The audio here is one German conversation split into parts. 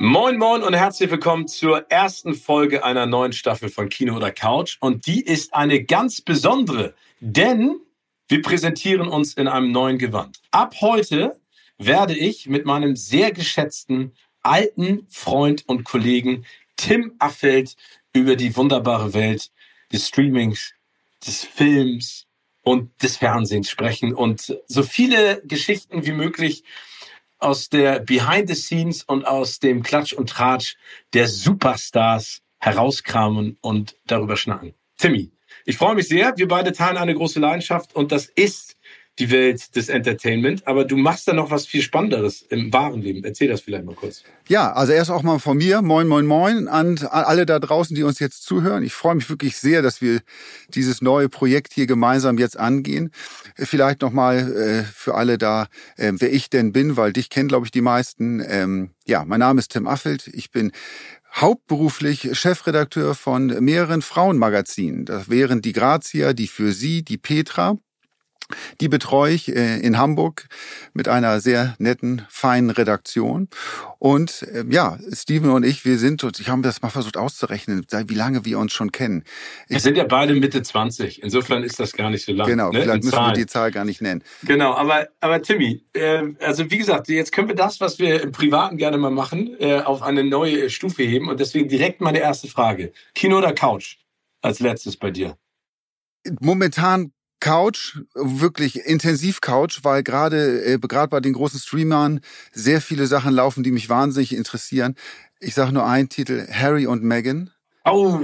Moin Moin und herzlich willkommen zur ersten Folge einer neuen Staffel von Kino oder Couch. Und die ist eine ganz besondere, denn wir präsentieren uns in einem neuen Gewand. Ab heute werde ich mit meinem sehr geschätzten alten Freund und Kollegen Tim Affeld über die wunderbare Welt des Streamings, des Films und des Fernsehens sprechen und so viele Geschichten wie möglich aus der Behind the Scenes und aus dem Klatsch und Tratsch der Superstars herauskramen und darüber schnacken. Timmy, ich freue mich sehr. Wir beide teilen eine große Leidenschaft und das ist die Welt des Entertainment. Aber du machst da noch was viel Spannenderes im wahren Leben. Erzähl das vielleicht mal kurz. Ja, also erst auch mal von mir. Moin, moin, moin an alle da draußen, die uns jetzt zuhören. Ich freue mich wirklich sehr, dass wir dieses neue Projekt hier gemeinsam jetzt angehen. Vielleicht nochmal äh, für alle da, äh, wer ich denn bin, weil dich kennen, glaube ich, die meisten. Ähm, ja, mein Name ist Tim Affelt. Ich bin hauptberuflich Chefredakteur von mehreren Frauenmagazinen. Das wären die Grazia, die Für Sie, die Petra. Die betreue ich äh, in Hamburg mit einer sehr netten, feinen Redaktion. Und äh, ja, Steven und ich, wir sind, ich habe das mal versucht auszurechnen, wie lange wir uns schon kennen. Wir sind ja beide Mitte 20. Insofern ist das gar nicht so lang. Genau, ne? vielleicht müssen Zahlen. wir die Zahl gar nicht nennen. Genau, aber, aber Timmy, äh, also wie gesagt, jetzt können wir das, was wir im Privaten gerne mal machen, äh, auf eine neue Stufe heben. Und deswegen direkt meine erste Frage. Kino oder Couch als letztes bei dir? Momentan Couch, wirklich intensiv Couch, weil gerade äh, gerade bei den großen Streamern sehr viele Sachen laufen, die mich wahnsinnig interessieren. Ich sage nur einen Titel: Harry und Meghan. Oh,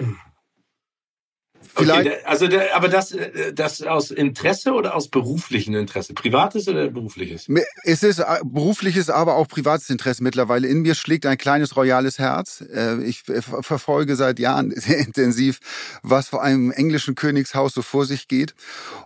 Vielleicht. Okay, also, der, aber das, äh, das aus Interesse oder aus beruflichem Interesse? Privates oder berufliches? Es ist äh, berufliches, aber auch privates Interesse mittlerweile. In mir schlägt ein kleines royales Herz. Äh, ich verfolge seit Jahren sehr intensiv, was vor einem englischen Königshaus so vor sich geht.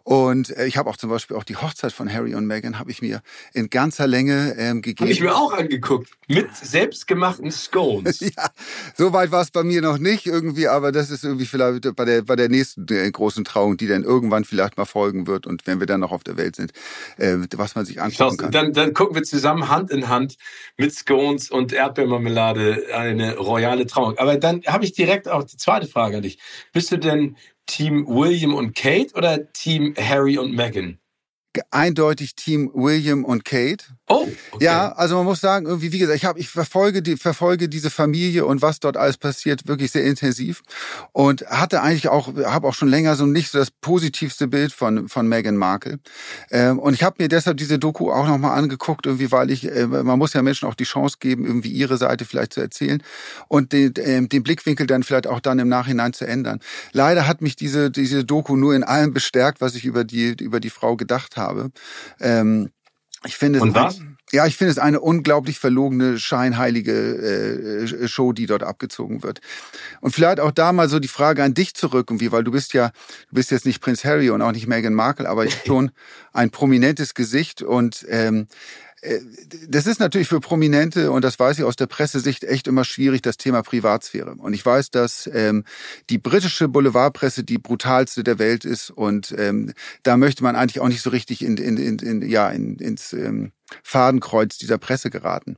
Und ich habe auch zum Beispiel auch die Hochzeit von Harry und Meghan habe ich mir in ganzer Länge ähm, gegeben. Habe ich mir auch angeguckt. Mit selbstgemachten Scones. ja, so weit war es bei mir noch nicht irgendwie, aber das ist irgendwie vielleicht bei der, bei der nächsten äh, großen Trauung, die dann irgendwann vielleicht mal folgen wird und wenn wir dann noch auf der Welt sind, äh, was man sich anschauen kann. Dann, dann gucken wir zusammen Hand in Hand mit Scones und Erdbeermarmelade eine royale Trauung. Aber dann habe ich direkt auch die zweite Frage an dich. Bist du denn Team William und Kate oder Team Harry und Meghan? eindeutig Team William und Kate. Oh, okay. ja, also man muss sagen, irgendwie wie gesagt, ich habe ich verfolge die verfolge diese Familie und was dort alles passiert wirklich sehr intensiv und hatte eigentlich auch habe auch schon länger so nicht so das positivste Bild von von Meghan Markle ähm, und ich habe mir deshalb diese Doku auch noch mal angeguckt irgendwie, weil ich äh, man muss ja Menschen auch die Chance geben, irgendwie ihre Seite vielleicht zu erzählen und den, äh, den Blickwinkel dann vielleicht auch dann im Nachhinein zu ändern. Leider hat mich diese diese Doku nur in allem bestärkt, was ich über die über die Frau gedacht habe. Ähm, ich finde Und was? Ein, ja, ich finde es eine unglaublich verlogene, scheinheilige äh, Show, die dort abgezogen wird. Und vielleicht auch da mal so die Frage an dich zurück, irgendwie, weil du bist ja, du bist jetzt nicht Prinz Harry und auch nicht Meghan Markle, aber schon ein prominentes Gesicht und ähm, äh, das ist natürlich für Prominente, und das weiß ich aus der Pressesicht, echt immer schwierig, das Thema Privatsphäre. Und ich weiß, dass ähm, die britische Boulevardpresse die brutalste der Welt ist. Und ähm, da möchte man eigentlich auch nicht so richtig in, in, in, in, ja, in, ins ähm, Fadenkreuz dieser Presse geraten.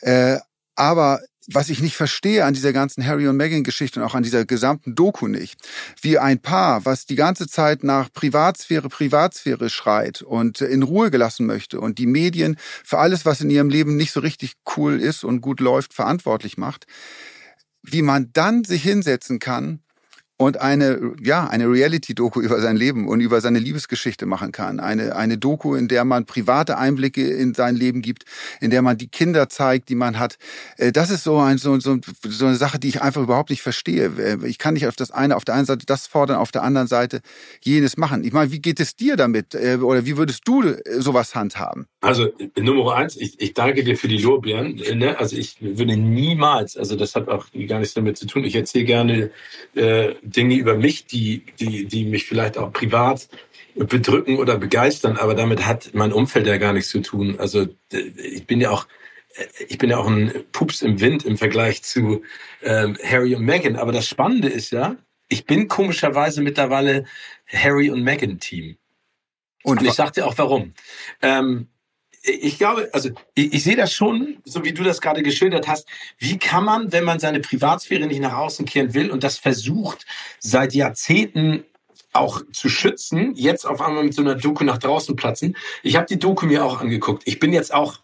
Äh, aber was ich nicht verstehe an dieser ganzen Harry und Meghan Geschichte und auch an dieser gesamten Doku nicht, wie ein Paar, was die ganze Zeit nach Privatsphäre, Privatsphäre schreit und in Ruhe gelassen möchte und die Medien für alles, was in ihrem Leben nicht so richtig cool ist und gut läuft, verantwortlich macht, wie man dann sich hinsetzen kann und eine, ja, eine Reality-Doku über sein Leben und über seine Liebesgeschichte machen kann. Eine, eine Doku, in der man private Einblicke in sein Leben gibt, in der man die Kinder zeigt, die man hat. Äh, das ist so, ein, so, so, so eine Sache, die ich einfach überhaupt nicht verstehe. Äh, ich kann nicht auf das eine, auf der einen Seite das fordern, auf der anderen Seite jenes machen. Ich meine, wie geht es dir damit? Äh, oder wie würdest du sowas handhaben? Also, Nummer eins, ich, ich danke dir für die Lorbeeren. Ne? Also, ich würde niemals, also das hat auch gar nichts damit zu tun. Ich erzähle gerne, äh, Dinge über mich, die, die, die mich vielleicht auch privat bedrücken oder begeistern, aber damit hat mein Umfeld ja gar nichts zu tun. Also ich bin ja auch ich bin ja auch ein Pups im Wind im Vergleich zu ähm, Harry und Meghan. Aber das Spannende ist ja, ich bin komischerweise mittlerweile Harry und Meghan Team. Und, und ich sag dir auch warum. Ähm, ich glaube, also ich, ich sehe das schon, so wie du das gerade geschildert hast. Wie kann man, wenn man seine Privatsphäre nicht nach außen kehren will und das versucht seit Jahrzehnten auch zu schützen, jetzt auf einmal mit so einer Doku nach draußen platzen. Ich habe die Doku mir auch angeguckt. Ich bin jetzt auch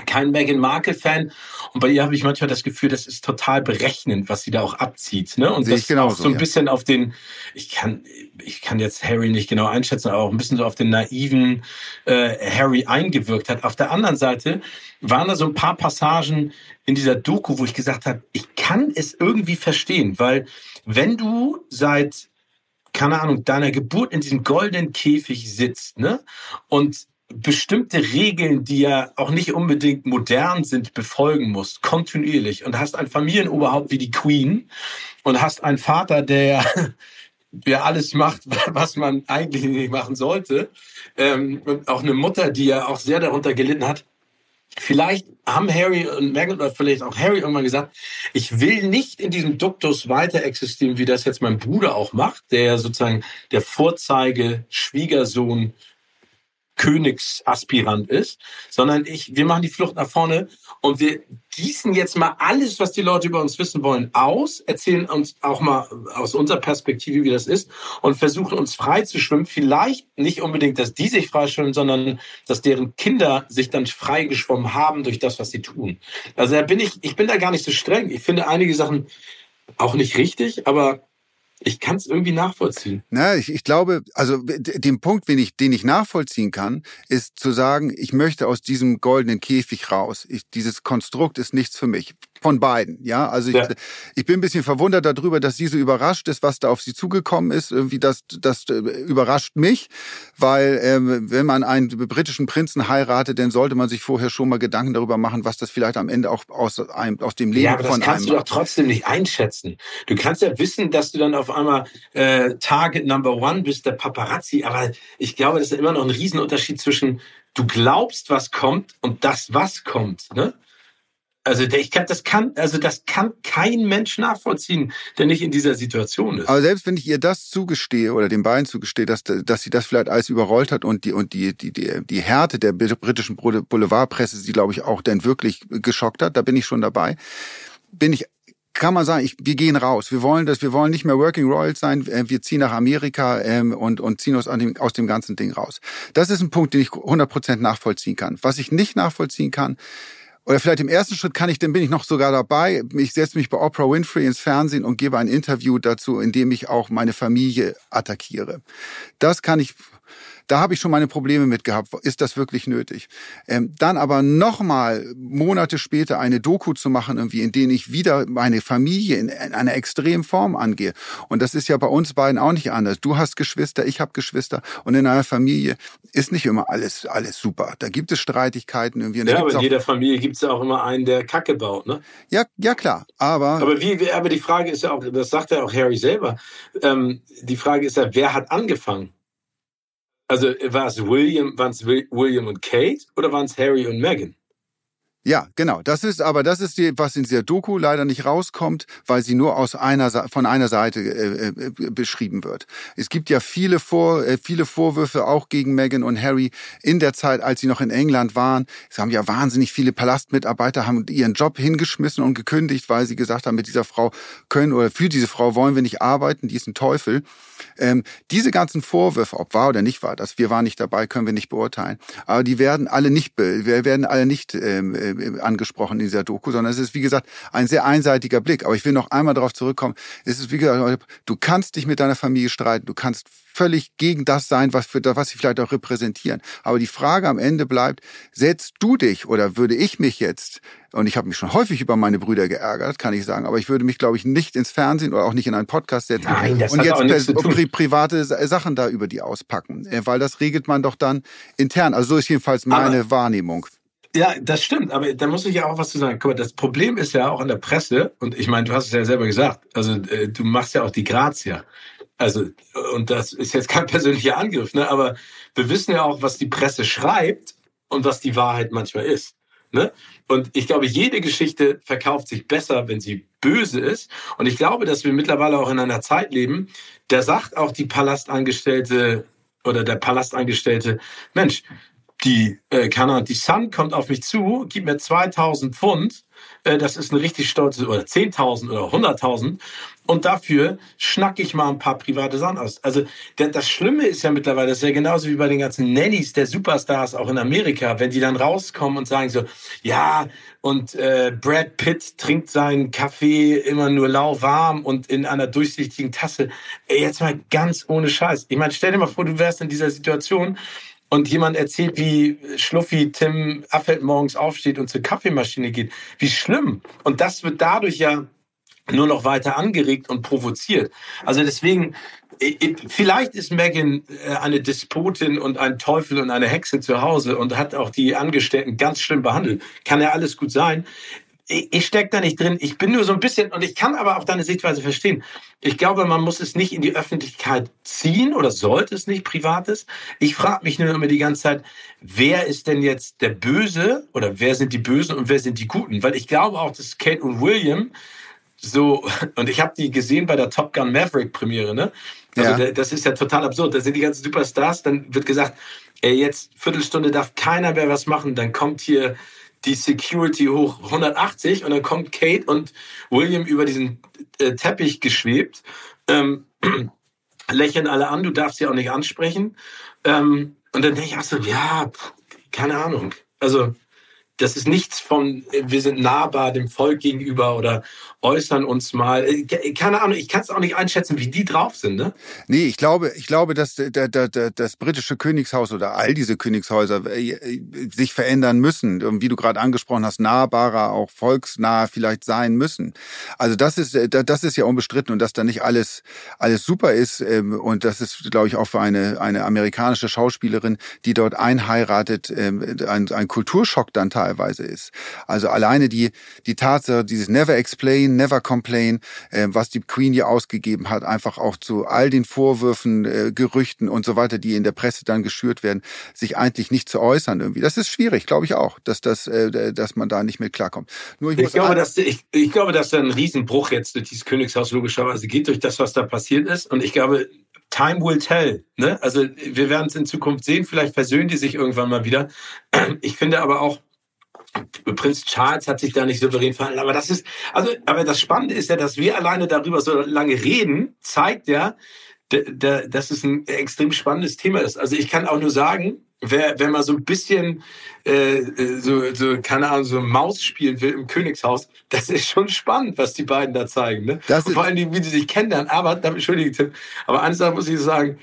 kein Meghan Markle-Fan. Und bei ihr habe ich manchmal das Gefühl, das ist total berechnend, was sie da auch abzieht. Ne? Und Sehe das genauso, auch so ein ja. bisschen auf den, ich kann, ich kann jetzt Harry nicht genau einschätzen, aber auch ein bisschen so auf den naiven äh, Harry eingewirkt hat. Auf der anderen Seite waren da so ein paar Passagen in dieser Doku, wo ich gesagt habe, ich kann es irgendwie verstehen, weil wenn du seit keine Ahnung, deiner Geburt in diesem goldenen Käfig sitzt, ne? Und bestimmte Regeln, die ja auch nicht unbedingt modern sind, befolgen musst, kontinuierlich. Und hast ein Familienoberhaupt wie die Queen und hast einen Vater, der, der alles macht, was man eigentlich nicht machen sollte. Ähm, und auch eine Mutter, die ja auch sehr darunter gelitten hat. Vielleicht haben Harry und Meghan oder vielleicht auch Harry irgendwann gesagt, ich will nicht in diesem Duktus weiter existieren, wie das jetzt mein Bruder auch macht, der sozusagen der Vorzeige Schwiegersohn Königsaspirant ist, sondern ich, wir machen die Flucht nach vorne und wir gießen jetzt mal alles, was die Leute über uns wissen wollen, aus, erzählen uns auch mal aus unserer Perspektive, wie das ist und versuchen uns frei zu schwimmen. Vielleicht nicht unbedingt, dass die sich frei schwimmen, sondern dass deren Kinder sich dann frei geschwommen haben durch das, was sie tun. Also da bin ich, ich bin da gar nicht so streng. Ich finde einige Sachen auch nicht richtig, aber ich kann es irgendwie nachvollziehen. Na, ich, ich glaube, also den Punkt, den ich, den ich nachvollziehen kann, ist zu sagen, ich möchte aus diesem goldenen Käfig raus. Ich, dieses Konstrukt ist nichts für mich von beiden. Ja, also ich, ja. ich bin ein bisschen verwundert darüber, dass sie so überrascht ist, was da auf sie zugekommen ist. Irgendwie das, das äh, überrascht mich, weil ähm, wenn man einen britischen Prinzen heiratet, dann sollte man sich vorher schon mal Gedanken darüber machen, was das vielleicht am Ende auch aus einem aus dem Leben ja, aber von das kannst du doch trotzdem nicht einschätzen. Du kannst ja wissen, dass du dann auf einmal äh, Target Number One bist, der Paparazzi. Aber ich glaube, das ist immer noch ein Riesenunterschied zwischen du glaubst, was kommt und das, was kommt. Ne? Also ich kann, das kann, also das kann kein Mensch nachvollziehen, der nicht in dieser Situation ist. Aber selbst wenn ich ihr das zugestehe oder den beiden zugestehe, dass, dass sie das vielleicht alles überrollt hat und die und die die die, die Härte der britischen Boulevardpresse sie, glaube ich, auch dann wirklich geschockt hat, da bin ich schon dabei. Bin ich kann man sagen, ich, wir gehen raus. Wir wollen das, wir wollen nicht mehr Working Royals sein. Äh, wir ziehen nach Amerika ähm, und, und ziehen uns aus dem, aus dem ganzen Ding raus. Das ist ein Punkt, den ich 100% nachvollziehen kann. Was ich nicht nachvollziehen kann, oder vielleicht im ersten Schritt kann ich, dann bin ich noch sogar dabei. Ich setze mich bei Oprah Winfrey ins Fernsehen und gebe ein Interview dazu, in dem ich auch meine Familie attackiere. Das kann ich da habe ich schon meine Probleme mit gehabt. Ist das wirklich nötig? Ähm, dann aber nochmal Monate später eine Doku zu machen, irgendwie, in denen ich wieder meine Familie in, in einer extremen Form angehe. Und das ist ja bei uns beiden auch nicht anders. Du hast Geschwister, ich habe Geschwister. Und in einer Familie ist nicht immer alles, alles super. Da gibt es Streitigkeiten irgendwie. ja, aber in jeder Familie gibt es ja auch immer einen, der Kacke baut, ne? Ja, ja klar. Aber. Aber wie, aber die Frage ist ja auch, das sagt ja auch Harry selber. Ähm, die Frage ist ja, wer hat angefangen? Also war es William, waren es William und Kate oder waren es Harry und Meghan? Ja, genau. Das ist aber das ist die, was in dieser Doku leider nicht rauskommt, weil sie nur aus einer von einer Seite äh, äh, beschrieben wird. Es gibt ja viele Vor äh, viele Vorwürfe auch gegen Meghan und Harry in der Zeit, als sie noch in England waren. Es haben ja wahnsinnig viele Palastmitarbeiter haben ihren Job hingeschmissen und gekündigt, weil sie gesagt haben, mit dieser Frau können oder für diese Frau wollen wir nicht arbeiten. Die ist ein Teufel. Ähm, diese ganzen Vorwürfe, ob wahr oder nicht wahr, dass wir waren nicht dabei, können wir nicht beurteilen. Aber die werden alle nicht, wir werden alle nicht ähm, äh, angesprochen in dieser Doku, sondern es ist wie gesagt ein sehr einseitiger Blick. Aber ich will noch einmal darauf zurückkommen. Es ist wie gesagt, du kannst dich mit deiner Familie streiten, du kannst völlig gegen das sein, was, für, was sie vielleicht auch repräsentieren. Aber die Frage am Ende bleibt, setzt du dich oder würde ich mich jetzt, und ich habe mich schon häufig über meine Brüder geärgert, kann ich sagen, aber ich würde mich, glaube ich, nicht ins Fernsehen oder auch nicht in einen Podcast setzen Nein, das und jetzt pri private Sachen da über die auspacken, äh, weil das regelt man doch dann intern. Also so ist jedenfalls meine aber Wahrnehmung. Ja, das stimmt, aber da muss ich ja auch was zu sagen. Guck mal, das Problem ist ja auch an der Presse, und ich meine, du hast es ja selber gesagt, also äh, du machst ja auch die Grazia. Also, und das ist jetzt kein persönlicher Angriff, ne? aber wir wissen ja auch, was die Presse schreibt und was die Wahrheit manchmal ist. Ne? Und ich glaube, jede Geschichte verkauft sich besser, wenn sie böse ist. Und ich glaube, dass wir mittlerweile auch in einer Zeit leben, da sagt auch die Palastangestellte oder der Palastangestellte, Mensch, die, äh, Ahnung, die Sun kommt auf mich zu, gibt mir 2000 Pfund, äh, das ist eine richtig stolze, oder 10.000 oder 100.000 und dafür schnacke ich mal ein paar private Sachen aus. Also das Schlimme ist ja mittlerweile, das ist ja genauso wie bei den ganzen Nannies der Superstars auch in Amerika, wenn die dann rauskommen und sagen so, ja, und äh, Brad Pitt trinkt seinen Kaffee immer nur lauwarm und in einer durchsichtigen Tasse. Jetzt mal ganz ohne Scheiß. Ich meine, stell dir mal vor, du wärst in dieser Situation und jemand erzählt, wie Schluffi Tim Affeld morgens aufsteht und zur Kaffeemaschine geht. Wie schlimm. Und das wird dadurch ja nur noch weiter angeregt und provoziert. Also deswegen, vielleicht ist Megan äh, eine Despotin und ein Teufel und eine Hexe zu Hause und hat auch die Angestellten ganz schlimm behandelt. Kann ja alles gut sein. Ich stecke da nicht drin. Ich bin nur so ein bisschen, und ich kann aber auch deine Sichtweise verstehen. Ich glaube, man muss es nicht in die Öffentlichkeit ziehen oder sollte es nicht Privates. Ich frage mich nur immer die ganze Zeit, wer ist denn jetzt der Böse oder wer sind die Bösen und wer sind die Guten? Weil ich glaube auch, dass Kate und William so, und ich habe die gesehen bei der Top Gun Maverick Premiere, ne? Also ja. das ist ja total absurd. Da sind die ganzen Superstars, dann wird gesagt, ey, jetzt Viertelstunde darf keiner mehr was machen, dann kommt hier die Security hoch 180 und dann kommt Kate und William über diesen äh, Teppich geschwebt, ähm, lächeln alle an, du darfst sie auch nicht ansprechen. Ähm, und dann denke ich auch so, ja, keine Ahnung. Also das ist nichts von, wir sind nahbar dem Volk gegenüber oder äußern uns mal. Äh, keine Ahnung, ich kann es auch nicht einschätzen, wie die drauf sind. Ne? Nee, ich glaube, ich glaube, dass der, der, der, das britische Königshaus oder all diese Königshäuser äh, äh, sich verändern müssen. Und wie du gerade angesprochen hast, nahbarer, auch volksnah vielleicht sein müssen. Also das ist, das ist ja unbestritten und dass da nicht alles, alles super ist. Ähm, und das ist, glaube ich, auch für eine, eine amerikanische Schauspielerin, die dort einheiratet, ähm, ein, ein Kulturschock dann teilweise ist. Also alleine die, die Tatsache, dieses Never Explain, Never Complain, äh, was die Queen hier ausgegeben hat, einfach auch zu all den Vorwürfen, äh, Gerüchten und so weiter, die in der Presse dann geschürt werden, sich eigentlich nicht zu äußern irgendwie. Das ist schwierig, glaube ich auch, dass das, äh, dass man da nicht mit klarkommt. Nur ich, ich glaube, dass ich, ich glaube, dass da ein Riesenbruch jetzt durch dieses Königshaus logischerweise geht durch das, was da passiert ist. Und ich glaube, Time will tell. Ne? Also wir werden es in Zukunft sehen. Vielleicht versöhnen die sich irgendwann mal wieder. Ich finde aber auch, Prinz Charles hat sich da nicht souverän verhalten. Aber das ist, also, aber das Spannende ist ja, dass wir alleine darüber so lange reden, zeigt ja, dass es ein extrem spannendes Thema ist. Also ich kann auch nur sagen, wer, wer mal so ein bisschen äh, so, so, keine Ahnung, so Maus spielen will im Königshaus, das ist schon spannend, was die beiden da zeigen. Ne? Das vor allem, wie sie sich kennenlernen. Aber, entschuldige Tim, aber eine Sache muss ich sagen,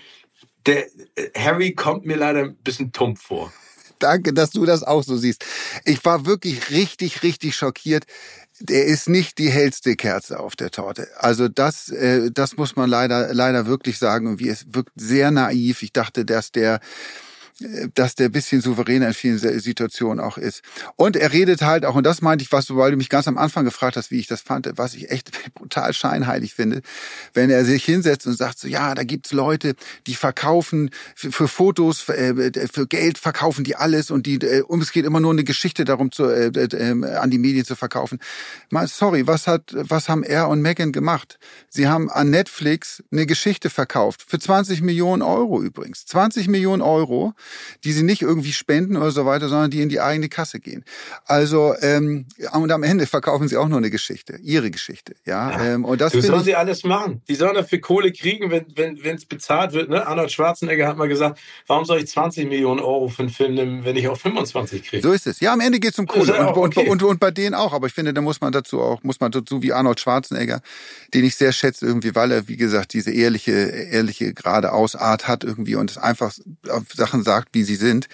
der äh, Harry kommt mir leider ein bisschen tumpf vor. Danke, dass du das auch so siehst. Ich war wirklich richtig, richtig schockiert. Der ist nicht die hellste Kerze auf der Torte. Also das, äh, das muss man leider, leider wirklich sagen. Und wie es wirkt sehr naiv. Ich dachte, dass der dass der bisschen souveräner in vielen Situationen auch ist. Und er redet halt auch, und das meinte ich, was du, weil du mich ganz am Anfang gefragt hast, wie ich das fand, was ich echt brutal scheinheilig finde, wenn er sich hinsetzt und sagt so, ja, da gibt's Leute, die verkaufen für, für Fotos, für, äh, für, Geld verkaufen die alles und die, äh, um es geht immer nur eine Geschichte darum, zu, äh, äh, an die Medien zu verkaufen. Mal, sorry, was hat, was haben er und Megan gemacht? Sie haben an Netflix eine Geschichte verkauft, für 20 Millionen Euro übrigens. 20 Millionen Euro die sie nicht irgendwie spenden oder so weiter, sondern die in die eigene Kasse gehen. Also ähm, und am Ende verkaufen sie auch nur eine Geschichte, ihre Geschichte. Ja, ja. Ähm, und das du sollen sie alles machen. Die sollen dafür Kohle kriegen, wenn wenn wenn es bezahlt wird. Ne? Arnold Schwarzenegger hat mal gesagt, warum soll ich 20 Millionen Euro für einen Film nehmen, wenn ich auch 25 kriege? So ist es. Ja, am Ende geht es um Kohle und, okay. und, und, und bei denen auch. Aber ich finde, da muss man dazu auch, muss man dazu wie Arnold Schwarzenegger, den ich sehr schätze irgendwie, weil er wie gesagt diese ehrliche ehrliche geradeaus Art hat irgendwie und einfach Sachen sagt sagt, wie sie sind,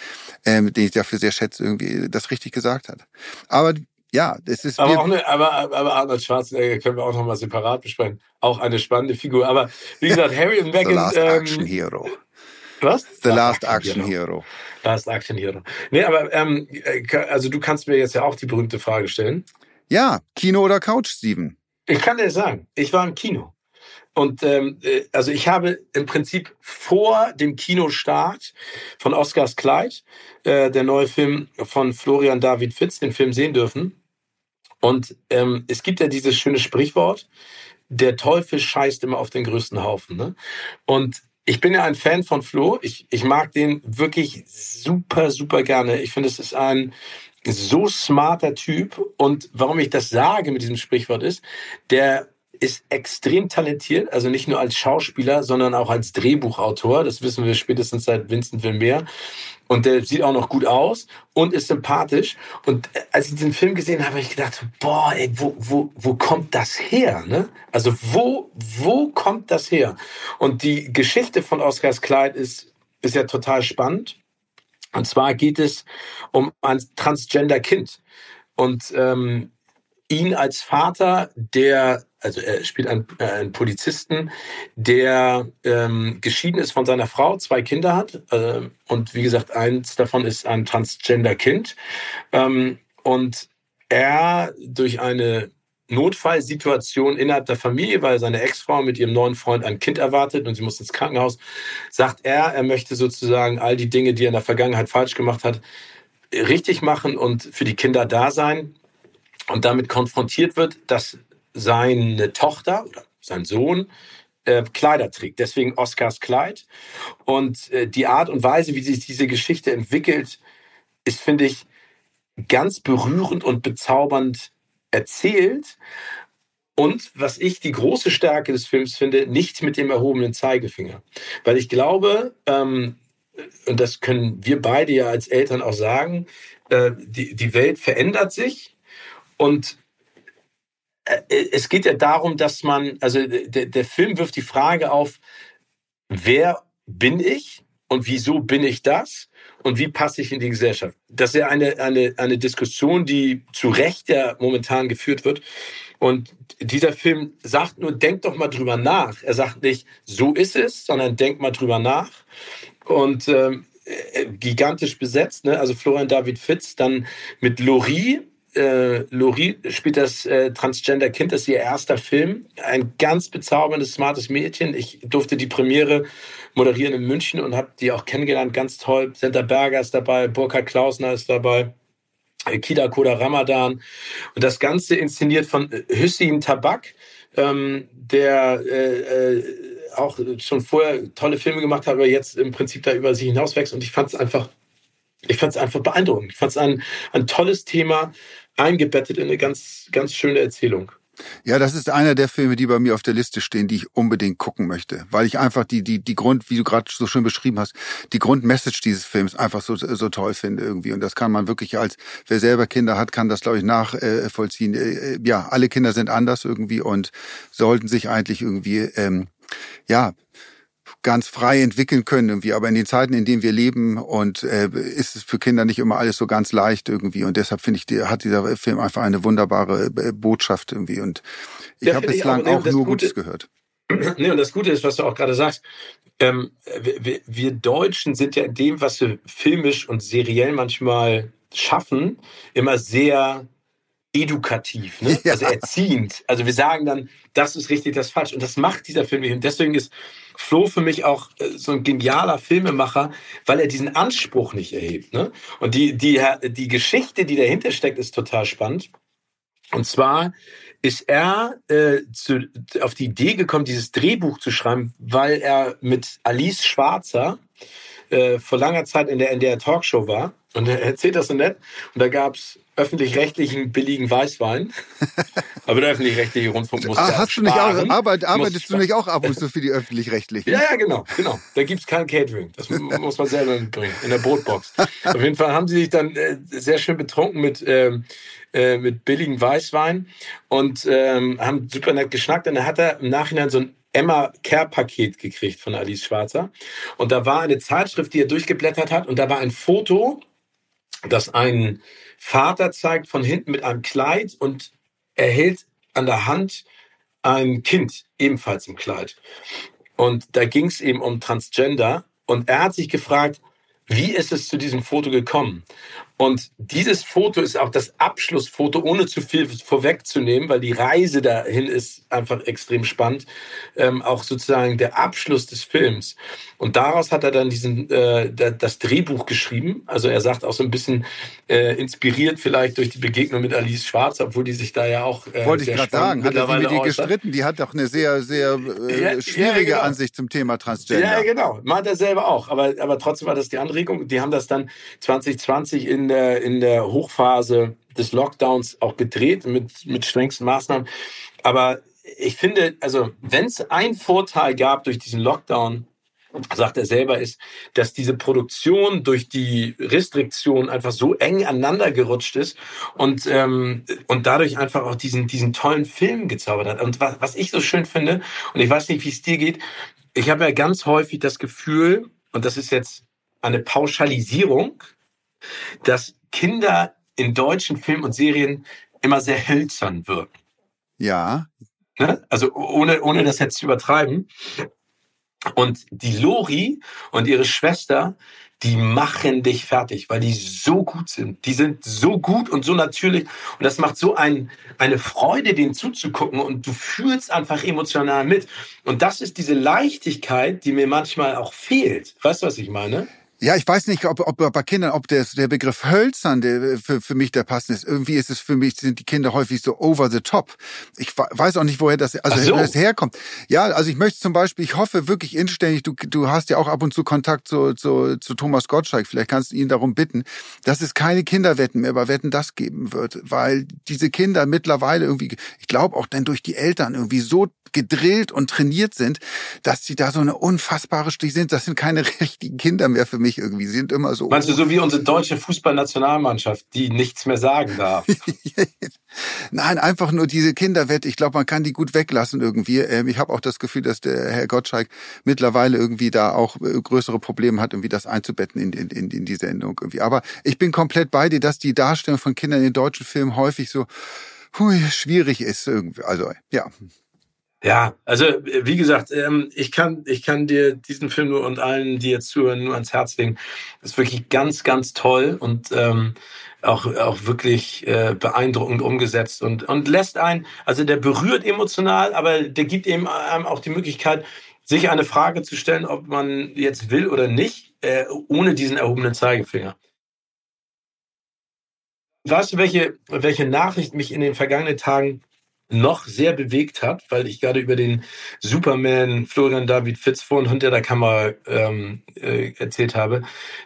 ähm, den ich dafür sehr schätze, irgendwie das richtig gesagt hat. Aber ja, es ist. Aber, auch eine, aber, aber Arnold Schwarzenegger können wir auch nochmal separat besprechen. Auch eine spannende Figur. Aber wie gesagt, Harry und Meghan. The Last ähm, Action Hero. Was? The Last, Last Action, Action Hero. Hero. Last Action Hero. Nee, aber ähm, äh, also du kannst mir jetzt ja auch die berühmte Frage stellen. Ja, Kino oder Couch, Steven? Ich kann dir sagen, ich war im Kino. Und ähm, äh, also ich habe im Prinzip vor dem Kinostart von Oscars Kleid, äh, der neue Film von Florian David Fitz, den Film sehen dürfen. Und ähm, es gibt ja dieses schöne Sprichwort, der Teufel scheißt immer auf den größten Haufen. Ne? Und ich bin ja ein Fan von Flo. Ich, ich mag den wirklich super, super gerne. Ich finde, es ist ein so smarter Typ. Und warum ich das sage mit diesem Sprichwort ist, der ist extrem talentiert, also nicht nur als Schauspieler, sondern auch als Drehbuchautor. Das wissen wir spätestens seit Vincent Vermeer. Und der sieht auch noch gut aus und ist sympathisch. Und äh, als ich den Film gesehen habe, habe ich gedacht, boah, ey, wo, wo, wo kommt das her? Ne? Also wo, wo kommt das her? Und die Geschichte von Oscars Kleid ist, ist ja total spannend. Und zwar geht es um ein Transgender-Kind. Und ähm, ihn als Vater, der also er spielt einen, äh, einen Polizisten, der ähm, geschieden ist von seiner Frau, zwei Kinder hat äh, und wie gesagt, eins davon ist ein Transgender-Kind. Ähm, und er durch eine Notfallsituation innerhalb der Familie, weil seine Ex-Frau mit ihrem neuen Freund ein Kind erwartet und sie muss ins Krankenhaus, sagt er, er möchte sozusagen all die Dinge, die er in der Vergangenheit falsch gemacht hat, richtig machen und für die Kinder da sein und damit konfrontiert wird, dass seine Tochter oder sein Sohn äh, Kleider trägt. Deswegen Oscars Kleid. Und äh, die Art und Weise, wie sich diese Geschichte entwickelt, ist, finde ich, ganz berührend und bezaubernd erzählt. Und was ich die große Stärke des Films finde, nicht mit dem erhobenen Zeigefinger. Weil ich glaube, ähm, und das können wir beide ja als Eltern auch sagen, äh, die, die Welt verändert sich und äh, es geht ja darum, dass man, also der, der Film wirft die Frage auf, wer bin ich und wieso bin ich das und wie passe ich in die Gesellschaft? Das ist ja eine, eine, eine Diskussion, die zu Recht ja momentan geführt wird. Und dieser Film sagt nur, denk doch mal drüber nach. Er sagt nicht, so ist es, sondern denk mal drüber nach. Und ähm, äh, gigantisch besetzt, ne? also Florian David Fitz, dann mit Laurie, äh, Lori spielt das äh, Transgender-Kind, das ist ihr erster Film. Ein ganz bezauberndes, smartes Mädchen. Ich durfte die Premiere moderieren in München und habe die auch kennengelernt. Ganz toll. Senta Berger ist dabei, Burkhard Klausner ist dabei. Äh, Kida Koda Ramadan. Und das Ganze inszeniert von Hüssein Tabak, ähm, der äh, äh, auch schon vorher tolle Filme gemacht hat, aber jetzt im Prinzip da über sich hinauswächst. Und ich fand es einfach ich fand es einfach beeindruckend. Ich fand es ein, ein tolles Thema, eingebettet in eine ganz, ganz schöne Erzählung. Ja, das ist einer der Filme, die bei mir auf der Liste stehen, die ich unbedingt gucken möchte, weil ich einfach die die die Grund, wie du gerade so schön beschrieben hast, die Grundmessage dieses Films einfach so so toll finde irgendwie und das kann man wirklich als wer selber Kinder hat, kann das glaube ich nachvollziehen. Äh, äh, ja, alle Kinder sind anders irgendwie und sollten sich eigentlich irgendwie ähm, ja ganz frei entwickeln können irgendwie. Aber in den Zeiten, in denen wir leben und äh, ist es für Kinder nicht immer alles so ganz leicht irgendwie. Und deshalb finde ich, hat dieser Film einfach eine wunderbare äh, Botschaft irgendwie. Und ich habe bislang auch, auch nur Gutes gehört. Nee, und das Gute ist, was du auch gerade sagst, ähm, wir, wir Deutschen sind ja in dem, was wir filmisch und seriell manchmal schaffen, immer sehr edukativ, ne? Ja. also erziehend. Also wir sagen dann, das ist richtig, das ist falsch. Und das macht dieser Film nicht. Und deswegen ist Flo für mich auch äh, so ein genialer Filmemacher, weil er diesen Anspruch nicht erhebt. Ne? Und die, die, die Geschichte, die dahinter steckt, ist total spannend. Und zwar ist er äh, zu, auf die Idee gekommen, dieses Drehbuch zu schreiben, weil er mit Alice Schwarzer äh, vor langer Zeit in der NDR Talkshow war. Und er erzählt das so nett. Und da gab es öffentlich-rechtlichen billigen Weißwein. Aber der öffentlich-rechtliche Rundfunk muss ah, hast du nicht auch, arbeit, Arbeitest du nicht auch ab und zu für die öffentlich-rechtlichen? Ja, ja, genau, genau. Da gibt's kein Catering. Das muss man selber mitbringen, in der Brotbox. Auf jeden Fall haben sie sich dann äh, sehr schön betrunken mit, ähm, äh, mit billigen Weißwein und ähm, haben super nett geschnackt. Und dann hat er im Nachhinein so ein Emma Care Paket gekriegt von Alice Schwarzer. Und da war eine Zeitschrift, die er durchgeblättert hat und da war ein Foto, das ein Vater zeigt von hinten mit einem Kleid und er hält an der Hand ein Kind, ebenfalls im Kleid. Und da ging es eben um Transgender Und er hat sich gefragt, wie ist es zu diesem Foto gekommen? Und dieses Foto ist auch das Abschlussfoto, ohne zu viel vorwegzunehmen, weil die Reise dahin ist einfach extrem spannend. Ähm, auch sozusagen der Abschluss des Films. Und daraus hat er dann diesen äh, das Drehbuch geschrieben. Also er sagt auch so ein bisschen äh, inspiriert vielleicht durch die Begegnung mit Alice Schwarz, obwohl die sich da ja auch äh, wollte ich gerade sagen, hat er mit ihr gestritten? Die hat doch eine sehr sehr äh, ja, schwierige ja, genau. Ansicht zum Thema Transgender. Ja, genau, meint er selber auch. Aber aber trotzdem war das die Anregung. Die haben das dann 2020 in in der, in der Hochphase des Lockdowns auch gedreht mit, mit strengsten Maßnahmen. Aber ich finde, also wenn es einen Vorteil gab durch diesen Lockdown, sagt er selber, ist, dass diese Produktion durch die Restriktion einfach so eng aneinander gerutscht ist und, ähm, und dadurch einfach auch diesen, diesen tollen Film gezaubert hat. Und was, was ich so schön finde, und ich weiß nicht, wie es dir geht, ich habe ja ganz häufig das Gefühl, und das ist jetzt eine Pauschalisierung, dass Kinder in deutschen Filmen und Serien immer sehr hölzern wirken. Ja. Ne? Also ohne, ohne das jetzt zu übertreiben. Und die Lori und ihre Schwester, die machen dich fertig, weil die so gut sind. Die sind so gut und so natürlich. Und das macht so ein, eine Freude, denen zuzugucken. Und du fühlst einfach emotional mit. Und das ist diese Leichtigkeit, die mir manchmal auch fehlt. Weißt du, was ich meine? Ja, ich weiß nicht, ob, ob bei Kindern, ob der, der Begriff hölzern der, für, für mich der passende ist. Irgendwie ist es für mich, sind die Kinder häufig so over the top. Ich weiß auch nicht, woher das, also so. das herkommt. Ja, also ich möchte zum Beispiel, ich hoffe wirklich inständig, du, du hast ja auch ab und zu Kontakt zu, zu, zu Thomas Gottschalk, vielleicht kannst du ihn darum bitten, dass es keine Kinderwetten mehr bei Wetten das geben wird, weil diese Kinder mittlerweile irgendwie, ich glaube auch dann durch die Eltern irgendwie so gedrillt und trainiert sind, dass sie da so eine unfassbare Stich sind. Das sind keine richtigen Kinder mehr für mich irgendwie. Sie sind immer so. Meinst du so wie unsere deutsche Fußballnationalmannschaft, die nichts mehr sagen darf? Nein, einfach nur diese Kinderwette. Ich glaube, man kann die gut weglassen irgendwie. Ähm, ich habe auch das Gefühl, dass der Herr Gottschalk mittlerweile irgendwie da auch äh, größere Probleme hat, irgendwie das einzubetten in, in, in die Sendung irgendwie. Aber ich bin komplett bei dir, dass die Darstellung von Kindern in deutschen Filmen häufig so hui, schwierig ist irgendwie. Also ja. Ja, also wie gesagt, ähm, ich kann, ich kann dir diesen Film nur und allen, die jetzt zuhören, nur ans Herz legen. Das ist wirklich ganz, ganz toll und ähm, auch, auch wirklich äh, beeindruckend umgesetzt und, und lässt einen, also der berührt emotional, aber der gibt eben einem auch die Möglichkeit, sich eine Frage zu stellen, ob man jetzt will oder nicht, äh, ohne diesen erhobenen Zeigefinger. Weißt du, welche, welche Nachricht mich in den vergangenen Tagen noch sehr bewegt hat, weil ich gerade über den Superman Florian David Fitz vor und hinter der Kamera ähm, äh, erzählt habe.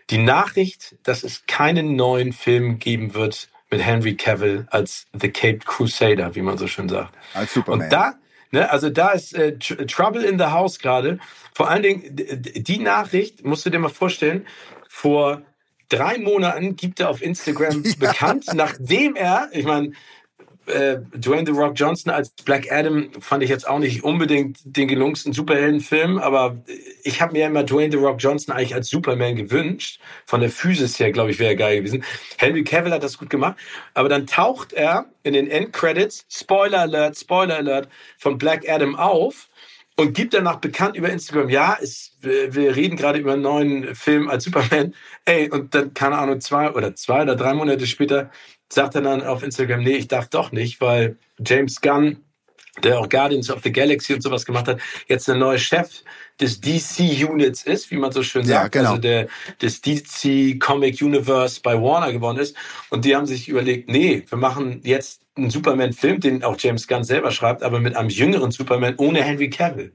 Die Nachricht, dass es keinen neuen Film geben wird mit Henry Cavill als The Caped Crusader, wie man so schön sagt. Als Superman. Und da, ne, also da ist äh, Trouble in the House gerade. Vor allen Dingen, die Nachricht, musst du dir mal vorstellen, vor drei Monaten gibt er auf Instagram ja. bekannt, nachdem er, ich meine, äh, Dwayne The Rock Johnson als Black Adam fand ich jetzt auch nicht unbedingt den gelungensten Superheldenfilm, aber ich habe mir immer Dwayne The Rock Johnson eigentlich als Superman gewünscht. Von der Physis her, glaube ich, wäre er geil gewesen. Henry Cavill hat das gut gemacht, aber dann taucht er in den Endcredits, Spoiler Alert, Spoiler Alert, von Black Adam auf und gibt danach bekannt über Instagram, ja, es, wir, reden gerade über einen neuen Film als Superman. Ey, und dann, keine Ahnung, zwei oder zwei oder drei Monate später sagt er dann auf Instagram, nee, ich darf doch nicht, weil James Gunn, der auch Guardians of the Galaxy und sowas gemacht hat, jetzt der neue Chef des DC Units ist, wie man so schön sagt, ja, genau. also der des DC Comic Universe bei Warner geworden ist. Und die haben sich überlegt, nee, wir machen jetzt einen Superman-Film, den auch James Gunn selber schreibt, aber mit einem jüngeren Superman ohne Henry Cavill.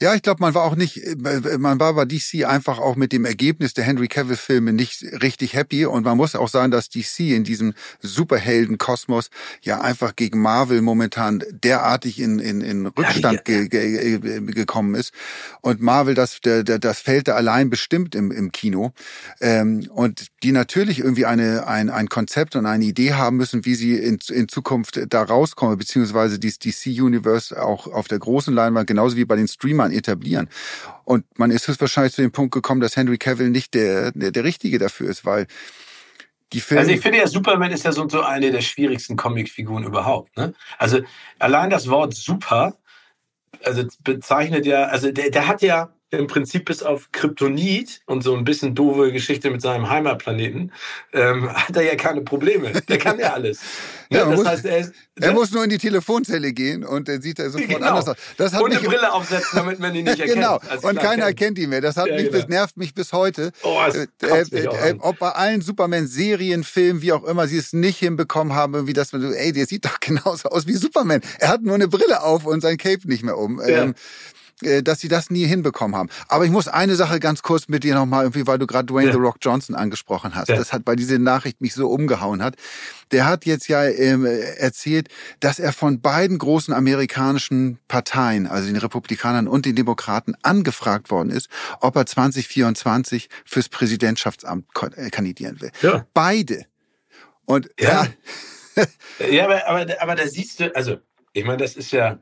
Ja, ich glaube, man war auch nicht, äh, man war bei DC einfach auch mit dem Ergebnis der Henry Cavill-Filme nicht richtig happy. Und man muss auch sagen, dass DC in diesem Superhelden-Kosmos ja einfach gegen Marvel momentan derartig in, in, in Rückstand ge, ge, gekommen ist. Und Marvel das, der, das fällt da allein bestimmt im, im Kino. Ähm, und die natürlich irgendwie eine, ein, ein Konzept und eine Idee haben müssen, wie sie in, in Zukunft da rauskommen, beziehungsweise dieses DC-Universe auch auf der großen Leinwand, genauso wie bei den Streamern Superman etablieren. Und man ist wahrscheinlich zu dem Punkt gekommen, dass Henry Cavill nicht der, der, der Richtige dafür ist, weil die Filme. Also ich finde ja, Superman ist ja so, so eine der schwierigsten Comicfiguren überhaupt. Ne? Also allein das Wort Super, also bezeichnet ja, also der, der hat ja im Prinzip bis auf Kryptonit und so ein bisschen doofe Geschichte mit seinem Heimatplaneten, ähm, hat er ja keine Probleme. Der kann ja alles. Ne? Ja, das muss, heißt, er, ist, er muss nur in die Telefonzelle gehen und dann sieht er sofort genau. anders aus. Das hat und eine Brille aufsetzen, damit man ihn nicht erkennt. genau. Und keiner kennt. erkennt ihn mehr. Das hat ja, mich, genau. das nervt mich bis heute. Oh, äh, äh, äh, ob bei allen Superman-Serien, Filmen, wie auch immer, sie es nicht hinbekommen haben, irgendwie, dass man so, ey, der sieht doch genauso aus wie Superman. Er hat nur eine Brille auf und sein Cape nicht mehr um. Ja. Ähm, äh, dass sie das nie hinbekommen haben. Aber ich muss eine Sache ganz kurz mit dir nochmal, irgendwie, weil du gerade Dwayne ja. The Rock Johnson angesprochen hast. Ja. Das hat bei dieser Nachricht mich so umgehauen hat. Der hat jetzt ja ähm, erzählt, dass er von beiden großen amerikanischen Parteien, also den Republikanern und den Demokraten, angefragt worden ist, ob er 2024 fürs Präsidentschaftsamt äh, kandidieren will. Ja. Beide. Und ja. ja, aber, aber, aber da siehst du, also ich meine, das ist ja, äh,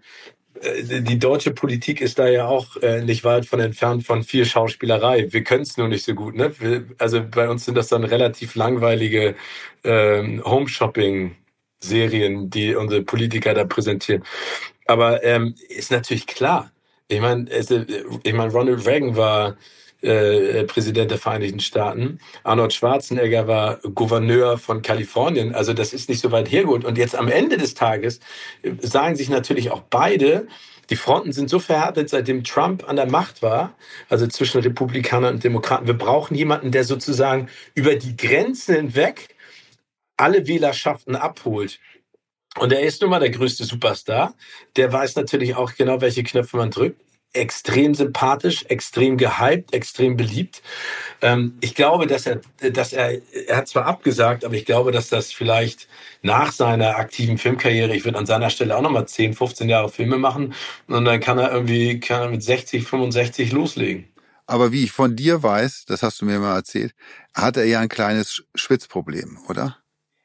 die deutsche Politik ist da ja auch äh, nicht weit von entfernt von viel Schauspielerei. Wir können es nur nicht so gut. Ne? Wir, also bei uns sind das dann relativ langweilige ähm, Home-Shopping-Serien, die unsere Politiker da präsentieren. Aber ähm, ist natürlich klar. Ich meine, ich meine, Ronald Reagan war äh, Präsident der Vereinigten Staaten. Arnold Schwarzenegger war Gouverneur von Kalifornien. Also das ist nicht so weit hergeholt. Und jetzt am Ende des Tages äh, sagen sich natürlich auch beide, die Fronten sind so verhärtet, seitdem Trump an der Macht war, also zwischen Republikanern und Demokraten. Wir brauchen jemanden, der sozusagen über die Grenzen hinweg alle Wählerschaften abholt. Und er ist nun mal der größte Superstar. Der weiß natürlich auch genau, welche Knöpfe man drückt extrem sympathisch, extrem gehypt, extrem beliebt. Ähm, ich glaube, dass er, dass er, er hat zwar abgesagt, aber ich glaube, dass das vielleicht nach seiner aktiven Filmkarriere, ich würde an seiner Stelle auch nochmal 10, 15 Jahre Filme machen und dann kann er irgendwie kann er mit 60, 65 loslegen. Aber wie ich von dir weiß, das hast du mir mal erzählt, hat er ja ein kleines Schwitzproblem, oder?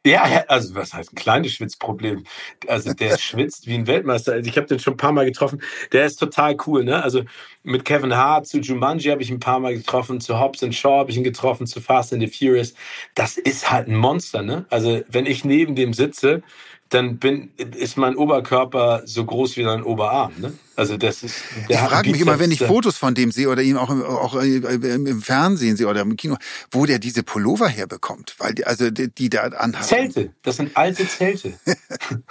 Ja, also was heißt ein kleines Schwitzproblem? Also der schwitzt wie ein Weltmeister. Also ich habe den schon ein paar Mal getroffen. Der ist total cool, ne? Also mit Kevin Hart zu Jumanji habe ich ein paar Mal getroffen, zu Hobbs and Shaw habe ich ihn getroffen, zu Fast and the Furious. Das ist halt ein Monster, ne? Also wenn ich neben dem sitze, dann bin, ist mein Oberkörper so groß wie sein Oberarm. Ne? Also das ist. ich frage mich immer, wenn ich Fotos von dem sehe oder ihn auch, im, auch im Fernsehen sehe oder im Kino, wo der diese Pullover herbekommt, weil die, also die, die da anhaben. Zelte, das sind alte Zelte.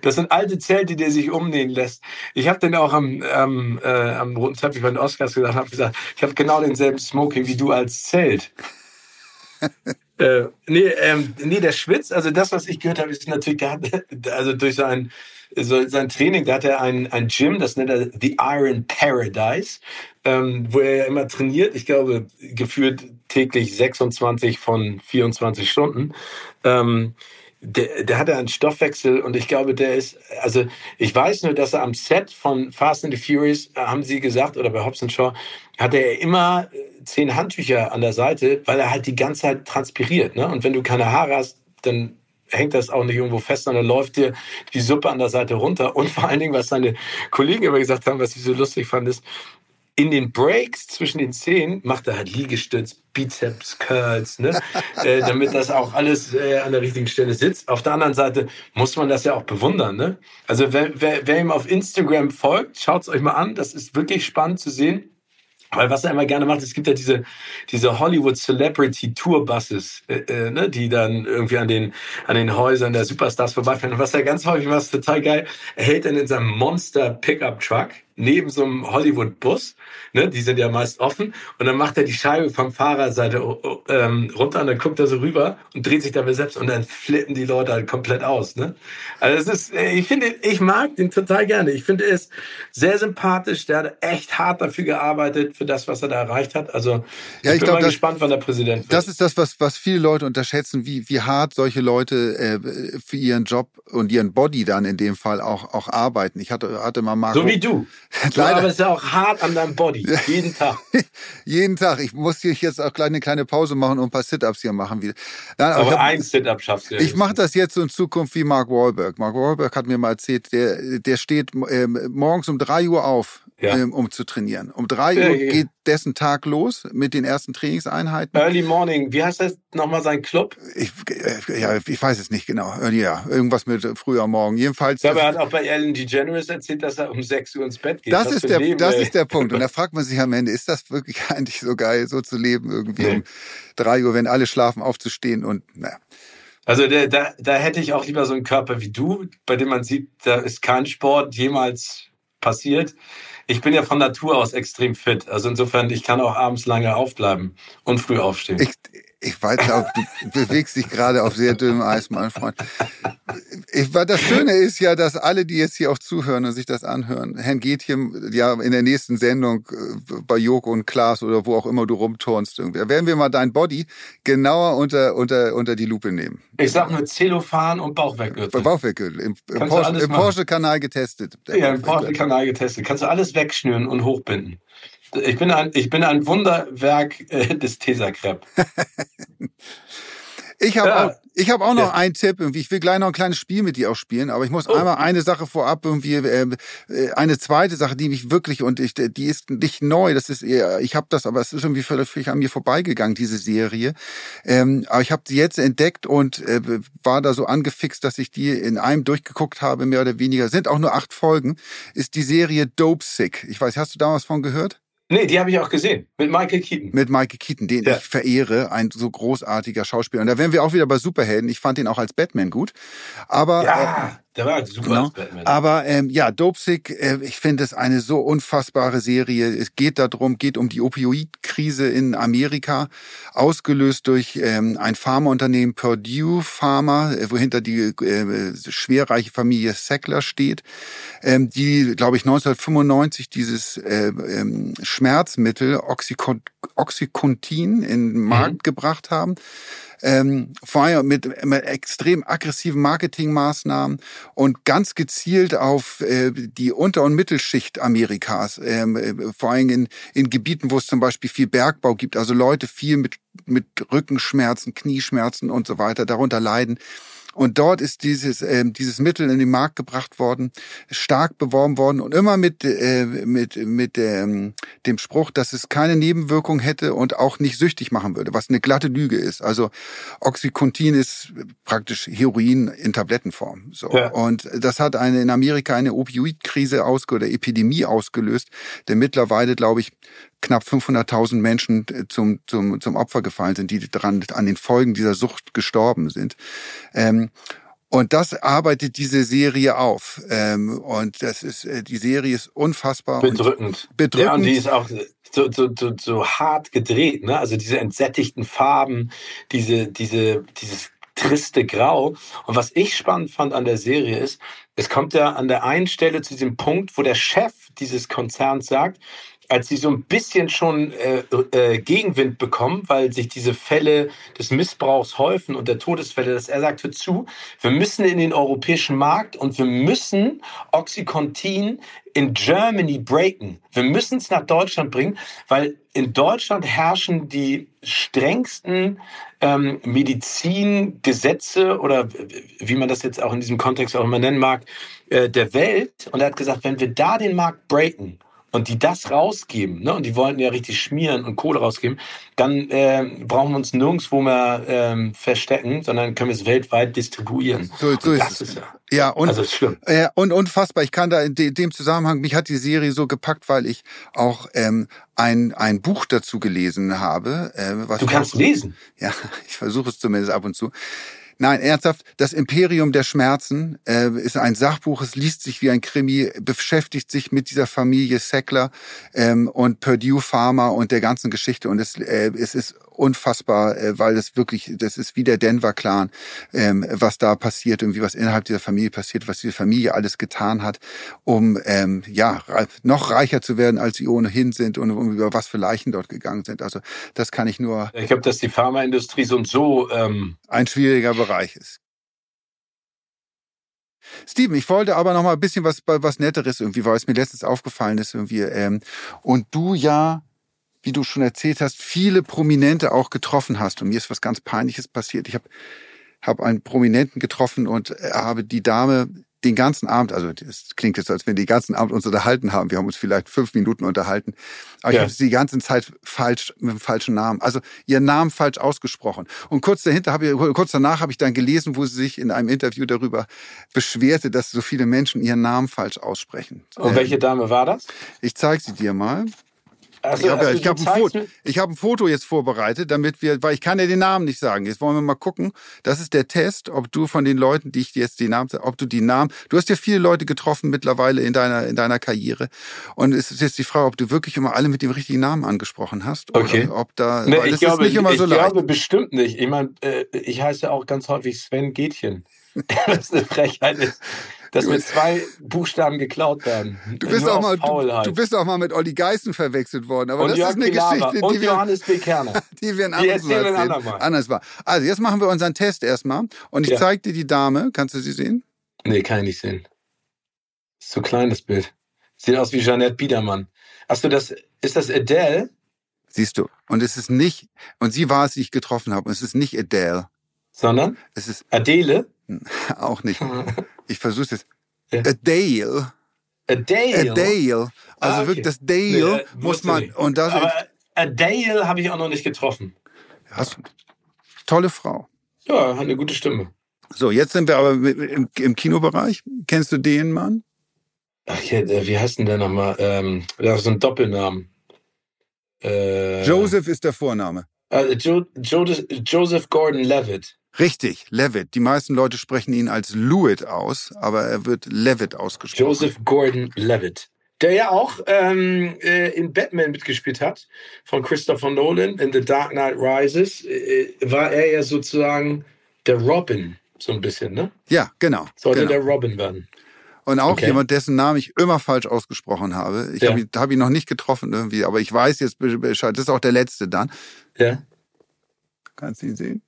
Das sind alte Zelte, die sich umnähen lässt. Ich habe den auch am, am, äh, am roten Teppich bei den Oscars gesagt, habe gesagt, ich habe genau denselben Smoking wie du als Zelt. Äh, nee, ähm, nee, der Schwitz, also das, was ich gehört habe, ist natürlich, der also durch sein, so sein Training, da hat er ein, ein Gym, das nennt er The Iron Paradise, ähm, wo er immer trainiert. Ich glaube, geführt täglich 26 von 24 Stunden. Ähm, der, der hatte einen Stoffwechsel und ich glaube, der ist, also ich weiß nur, dass er am Set von Fast and the Furious, äh, haben sie gesagt, oder bei Hobbs Shaw, hatte er immer äh, zehn Handtücher an der Seite, weil er halt die ganze Zeit transpiriert. Ne? Und wenn du keine Haare hast, dann hängt das auch nicht irgendwo fest, sondern läuft dir die Suppe an der Seite runter. Und vor allen Dingen, was seine Kollegen immer gesagt haben, was ich so lustig fand, ist, in den Breaks zwischen den Szenen macht er halt Liegestütz, Bizeps, Curls, ne? äh, damit das auch alles äh, an der richtigen Stelle sitzt. Auf der anderen Seite muss man das ja auch bewundern. Ne? Also wer, wer, wer ihm auf Instagram folgt, schaut es euch mal an. Das ist wirklich spannend zu sehen. Weil was er immer gerne macht, es gibt ja diese, diese Hollywood Celebrity Tour Buses, äh, äh, ne, die dann irgendwie an den, an den Häusern der Superstars vorbeifahren. Und was er ganz häufig macht, ist total geil. Er hält dann in seinem Monster Pickup Truck neben so einem Hollywood-Bus, ne, die sind ja meist offen, und dann macht er die Scheibe vom Fahrerseite ähm, runter und dann guckt er so rüber und dreht sich dabei selbst und dann flippen die Leute halt komplett aus. Ne? Also es ist, äh, ich finde, ich mag den total gerne. Ich finde, er ist sehr sympathisch. Der hat echt hart dafür gearbeitet für das, was er da erreicht hat. Also ja, ich, ich bin glaub, mal das, gespannt, wann der Präsident wird. Das ist das, was was viele Leute unterschätzen, wie wie hart solche Leute äh, für ihren Job und ihren Body dann in dem Fall auch auch arbeiten. Ich hatte hatte mal Marco. So wie du. Du arbeitest ja auch hart an deinem Body, jeden Tag. jeden Tag. Ich muss hier jetzt auch gleich eine kleine Pause machen und ein paar Sit-Ups hier machen wieder. Nein, aber, aber hab, ein Sit-Up schaffst du ja Ich mache das jetzt so in Zukunft wie Mark Wahlberg. Mark Wahlberg hat mir mal erzählt, der, der steht äh, morgens um drei Uhr auf ja. ähm, um zu trainieren. Um drei Uhr Ja, geht dessen Tag los mit den ersten Trainingseinheiten. Early Morning, wie heißt das nochmal sein Club? Ich, äh, ja, ich weiß es nicht genau. Äh, Ja, irgendwas mit früher Morgen. Jedenfalls. Ja, aber er hat auch bei Ellen DeGeneres erzählt, dass er um 6 Uhr ins Bett geht. das ist der, Leben, das ey. ist der Punkt. Und da fragt man sich am Ende, ist das wirklich eigentlich so geil, so zu leben, irgendwie Nee. um drei Uhr, wenn alle schlafen, aufzustehen und naja. Also da, da, da hätte ich auch lieber so einen Körper wie du, bei dem man sieht, da ist kein Sport jemals passiert. Ich bin ja von Natur aus extrem fit. Also insofern, ich kann auch abends lange aufbleiben und früh aufstehen. Ich, ich weiß auch, du bewegst dich gerade auf sehr dünnem Eis, mein Freund. Ich, das Schöne ist ja, dass alle, die jetzt hier auch zuhören und sich das anhören, Herrn Gätchen ja in der nächsten Sendung äh, bei Joko und Klaas oder wo auch immer du rumturnst, irgendwie, werden wir mal dein Body genauer unter, unter, unter die Lupe nehmen. Ich sag nur Zellophan und Bauchweggürtel. Bauchweggürtel, im, im du Porsche-. Porsche-Kanal getestet. Ja, im. Porsche-Kanal getestet. Kannst du alles wegschnüren und hochbinden. Ich bin ein, ich bin ein Wunderwerk äh, des Tesacrep. Ich habe Ja. auch, ich hab auch noch Ja. einen Tipp. Irgendwie. Ich will gleich noch ein kleines Spiel mit dir auch spielen, aber ich muss Oh. einmal eine Sache vorab irgendwie, äh, äh, eine zweite Sache, die mich wirklich und ich, die ist nicht neu. Das ist eher, ich habe das, aber es ist irgendwie völlig an mir vorbeigegangen diese Serie. Ähm, aber ich habe sie jetzt entdeckt und äh, war da so angefixt, dass ich die in einem durchgeguckt habe, mehr oder weniger. Sind auch nur acht Folgen. Ist die Serie Dope Sick. Ich weiß, hast du da was von gehört? Nee, die habe ich auch gesehen. Mit Michael Keaton. mit Michael Keaton, den Ja. ich verehre, ein so großartiger Schauspieler. Und da wären wir auch wieder bei Superhelden. Ich fand ihn auch als Batman gut. Aber äh, Ja, der war super Genau. Batman. aber ähm, ja, Dopesick, äh, ich finde es eine so unfassbare Serie. Es geht darum, geht um die Opioidkrise in Amerika, ausgelöst durch ähm, ein Pharmaunternehmen Purdue Pharma, äh, wohinter die äh, schwerreiche Familie Sackler steht, ähm, die, glaube ich, 1995 dieses äh, ähm, Schmerzmittel Oxycon Oxycontin in den Markt gebracht haben ähm, vor allem mit, mit extrem aggressiven Marketingmaßnahmen und ganz gezielt auf äh, die Unter- und Mittelschicht Amerikas, ähm, äh, vor allem in, in Gebieten, wo es zum Beispiel viel Bergbau gibt, also Leute viel mit, mit Rückenschmerzen, Knieschmerzen und so weiter darunter leiden. Und dort ist dieses, ähm, dieses Mittel in den Markt gebracht worden, stark beworben worden und immer mit, äh, mit, mit ähm, dem Spruch, dass es keine Nebenwirkung hätte und auch nicht süchtig machen würde, was eine glatte Lüge ist. Also Oxycontin ist praktisch Heroin in Tablettenform. So. Ja. Und das hat eine, in Amerika eine Opioidkrise ausge oder Epidemie ausgelöst, der mittlerweile, glaube ich, knapp 500.000 Menschen äh, zum, zum, zum Opfer gefallen sind, die dran, an den Folgen dieser Sucht gestorben sind. Ähm, und das arbeitet diese Serie auf. Ähm, und das ist, äh, die Serie ist unfassbar. Bedrückend. bedrückend. Ja, und die ist auch so, so, so, so hart gedreht, ne? Also diese entsättigten Farben, diese, diese, dieses triste Grau. Und was ich spannend fand an der Serie ist, es kommt ja an der einen Stelle zu diesem Punkt, wo der Chef dieses Konzerns sagt, als sie so ein bisschen schon äh, äh, Gegenwind bekommen, weil sich diese Fälle des Missbrauchs häufen und der Todesfälle, dass er sagt, hör zu, wir müssen in den europäischen Markt und wir müssen Oxycontin in Germany breaken. Wir müssen es nach Deutschland bringen, weil in Deutschland herrschen die strengsten ähm, Medizingesetze oder wie man das jetzt auch in diesem Kontext auch immer nennen mag, äh, der Welt. Und er hat gesagt, wenn wir da den Markt breaken, und die das rausgeben, ne, und die wollten ja richtig schmieren und Kohle rausgeben, dann äh, brauchen wir uns nirgendwo mehr ähm, verstecken, sondern können wir es weltweit distribuieren. So, so Und ist das es. ist ja, Ja, und, also ist schlimm. äh, und unfassbar. Ich kann da in de, dem Zusammenhang, mich hat die Serie so gepackt, weil ich auch ähm, ein, ein Buch dazu gelesen habe. Äh, was Du kannst auch, lesen. Ja, ich versuche es zumindest ab und zu. Nein, ernsthaft, das Imperium der Schmerzen äh, ist ein Sachbuch, es liest sich wie ein Krimi, beschäftigt sich mit dieser Familie Sackler ähm, und Purdue Pharma und der ganzen Geschichte. Und es, äh, es ist unfassbar, äh, weil es wirklich, das ist wie der Denver Clan, ähm, was da passiert und wie was innerhalb dieser Familie passiert, was diese Familie alles getan hat, um ähm, ja noch reicher zu werden, als sie ohnehin sind und um über was für Leichen dort gegangen sind. Also das kann ich nur Ich glaube, dass die Pharmaindustrie so und so ähm, ein schwieriger Bereich ist. Steven, ich wollte aber noch mal ein bisschen was, was Netteres irgendwie, weil es mir letztens aufgefallen ist irgendwie. Ähm, und du ja, wie du schon erzählt hast, viele Prominente auch getroffen hast. Und mir ist was ganz Peinliches passiert. Ich habe hab einen Prominenten getroffen und habe die Dame, den ganzen Abend, also es klingt jetzt, als wenn wir den ganzen Abend uns unterhalten haben. Wir haben uns vielleicht fünf Minuten unterhalten. Aber ja. ich habe sie die ganze Zeit falsch, mit dem falschen Namen. Also ihren Namen falsch ausgesprochen. Und kurz dahinter habe ich, kurz danach habe ich dann gelesen, wo sie sich in einem Interview darüber beschwerte, dass so viele Menschen ihren Namen falsch aussprechen. Und ähm, welche Dame war das? Ich zeige sie dir mal. Also, ich habe also hab ein, Foto, ich hab ein Foto jetzt vorbereitet, damit wir, weil ich kann ja den Namen nicht sagen. Jetzt wollen wir mal gucken. Das ist der Test, ob du von den Leuten, die ich jetzt die Namen, ob du die Namen, du hast ja viele Leute getroffen mittlerweile in deiner in deiner Karriere. Und es ist jetzt die Frage, ob du wirklich immer alle mit dem richtigen Namen angesprochen hast. Okay. ob da, nee, ich glaube, nicht immer ich, so leicht. Ich glaube bestimmt nicht. Ich meine, äh, ich heiße auch ganz häufig Sven Gätchen. das ist eine Frechheit ist dass mir zwei Buchstaben geklaut werden. Du bist, auch mal, du, du, bist auch mal mit Olli Geißen verwechselt worden. Aber und das Jörg ist eine Pilawa. Geschichte, und die Johannes B. Kerner. Die wir ein anderes Mal. Anders war. Also jetzt machen wir unseren Test erstmal. Und ich ja. zeige dir die Dame. Kannst du sie sehen? Nee, kann ich nicht sehen. Ist zu klein, das Bild. Sieht aus wie Jeanette Biedermann. Achso, das, ist das Adele? Siehst du. Und es ist nicht, und sie war es, die ich getroffen habe. Und es ist nicht Adele. Sondern? Es ist Adele? Auch nicht. Ich versuche es jetzt. A Dale. A Dale. A Dale. Also ah, okay. wirklich das Dale nee, äh, muss man. Und das Aber A Dale habe ich auch noch nicht getroffen. Hast, tolle Frau. Ja, hat eine gute Stimme. So, jetzt sind wir aber im, im Kinobereich. Kennst du den Mann? Ach ja, wie heißt denn der nochmal? Ähm, der hat so einen Doppelnamen. Äh, Joseph ist der Vorname. Äh, jo jo Joseph Gordon-Levitt. Richtig, Levitt. Die meisten Leute sprechen ihn als Lewitt aus, aber er wird Levitt ausgesprochen. Joseph Gordon-Levitt. Der ja auch ähm, äh, in Batman mitgespielt hat, von Christopher Nolan, in The Dark Knight Rises, äh, war er ja sozusagen der Robin, so ein bisschen, ne? Ja, genau. Sollte genau. der Robin werden. Und auch okay. jemand, dessen Namen ich immer falsch ausgesprochen habe. Ich ja. habe ihn, hab ihn noch nicht getroffen irgendwie, aber ich weiß jetzt Bescheid. Das ist auch der letzte dann. Ja. Kannst du ihn sehen?